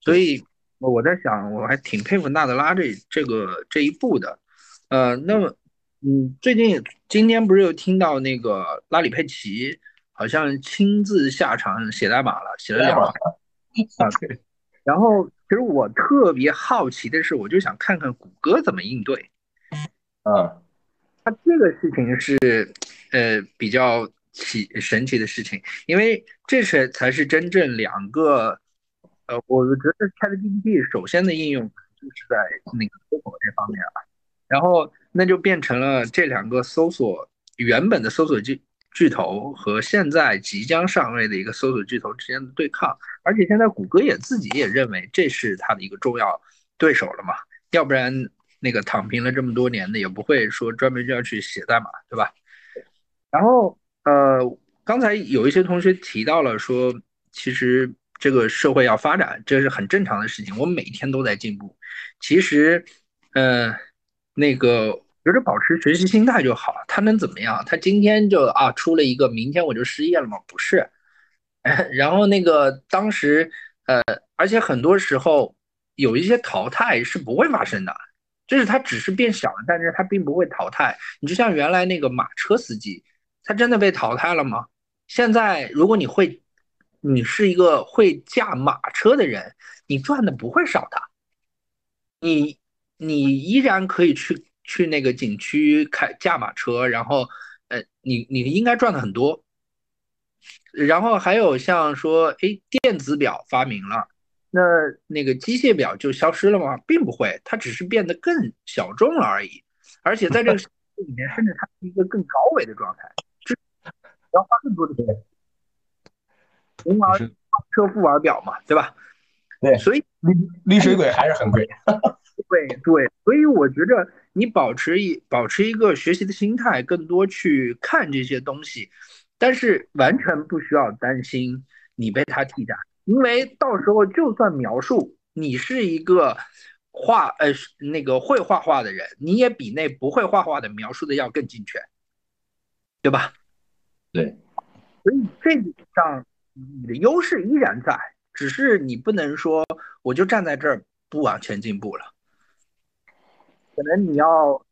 Speaker 13: 所以我在想，我还挺佩服纳德拉这这个这一步的。呃，那么，嗯，最近今天不是又听到那个拉里佩奇好像亲自下场写代码了，写了两行 啊。对然后，其实我特别好奇的是，我就想看看谷歌怎么应对。
Speaker 2: 嗯。
Speaker 13: 他这个事情是，呃，比较奇神奇的事情，因为这是才是真正两个，呃，我觉得 ChatGPT 首先的应用就是在那个搜索这方面啊，然后那就变成了这两个搜索原本的搜索巨巨头和现在即将上位的一个搜索巨头之间的对抗，而且现在谷歌也自己也认为这是它的一个重要对手了嘛，要不然。那个躺平了这么多年的，也不会说专门就要去写代码，对吧？然后，呃，刚才有一些同学提到了说，其实这个社会要发展，这是很正常的事情。我每天都在进步。其实，呃，那个觉得保持学习心态就好。他能怎么样？他今天就啊出了一个，明天我就失业了吗？不是。然后那个当时，呃，而且很多时候有一些淘汰是不会发生的。就是它只是变小了，但是它并不会淘汰。你就像原来那个马车司机，他真的被淘汰了吗？现在如果你会，你是一个会驾马车的人，你赚的不会少的。你你依然可以去去那个景区开驾马车，然后呃，你你应该赚的很多。然后还有像说，哎，电子表发明了。那那个机械表就消失了吗？并不会，它只是变得更小众了而已。而且在这个里面，甚至它是一个更高维的状态，是要花更多的钱。红玩车不玩表嘛，对吧？
Speaker 2: 对，
Speaker 13: 所以
Speaker 2: 绿绿水鬼还是很贵。
Speaker 13: 对对，所以我觉着你保持一保持一个学习的心态，更多去看这些东西，但是完全不需要担心你被他替代。因为到时候就算描述你是一个画呃那个会画画的人，你也比那不会画画的描述的要更精确，对吧？
Speaker 2: 对，
Speaker 13: 所以这点上你的优势依然在，只是你不能说我就站在这儿不往前进步了。可能你要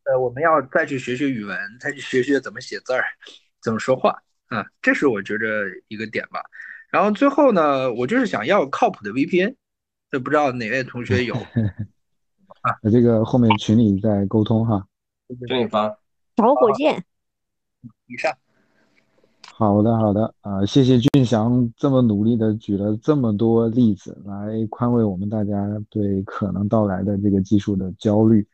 Speaker 13: 呃我们要再去学学语文，再去学学怎么写字儿，怎么说话啊，这是我觉着一个点吧。然后最后呢，我就是想要靠谱的 VPN，这不知道哪位同学有 啊？
Speaker 1: 这个后面群里再沟通哈，
Speaker 2: 群里发。
Speaker 11: 找火箭。
Speaker 13: 以上。
Speaker 1: 好的，好的啊，谢谢俊祥这么努力的举了这么多例子来宽慰我们大家对可能到来的这个技术的焦虑。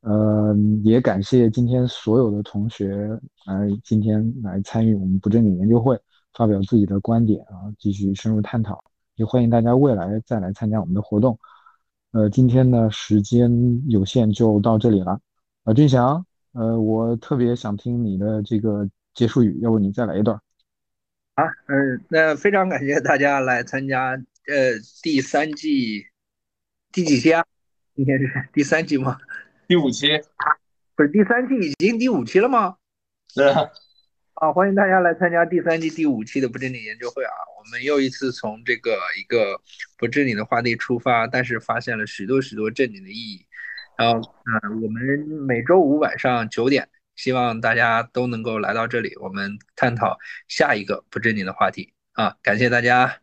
Speaker 1: 呃，也感谢今天所有的同学来今天来参与我们不正经研究会。发表自己的观点啊，继续深入探讨，也欢迎大家未来再来参加我们的活动。呃，今天呢时间有限，就到这里了。啊，俊祥，呃，我特别想听你的这个结束语，要不你再来一段？
Speaker 13: 好，嗯，那非常感谢大家来参加呃第三季第几期啊？今天是第三季吗？
Speaker 2: 第五期，
Speaker 13: 不是第三期已经第五期了吗？
Speaker 2: 是啊。
Speaker 13: 啊，欢迎大家来参加第三季第五期的不正经研究会啊！我们又一次从这个一个不正经的话题出发，但是发现了许多许多正经的意义。然后，嗯，我们每周五晚上九点，希望大家都能够来到这里，我们探讨下一个不正经的话题啊！感谢大家。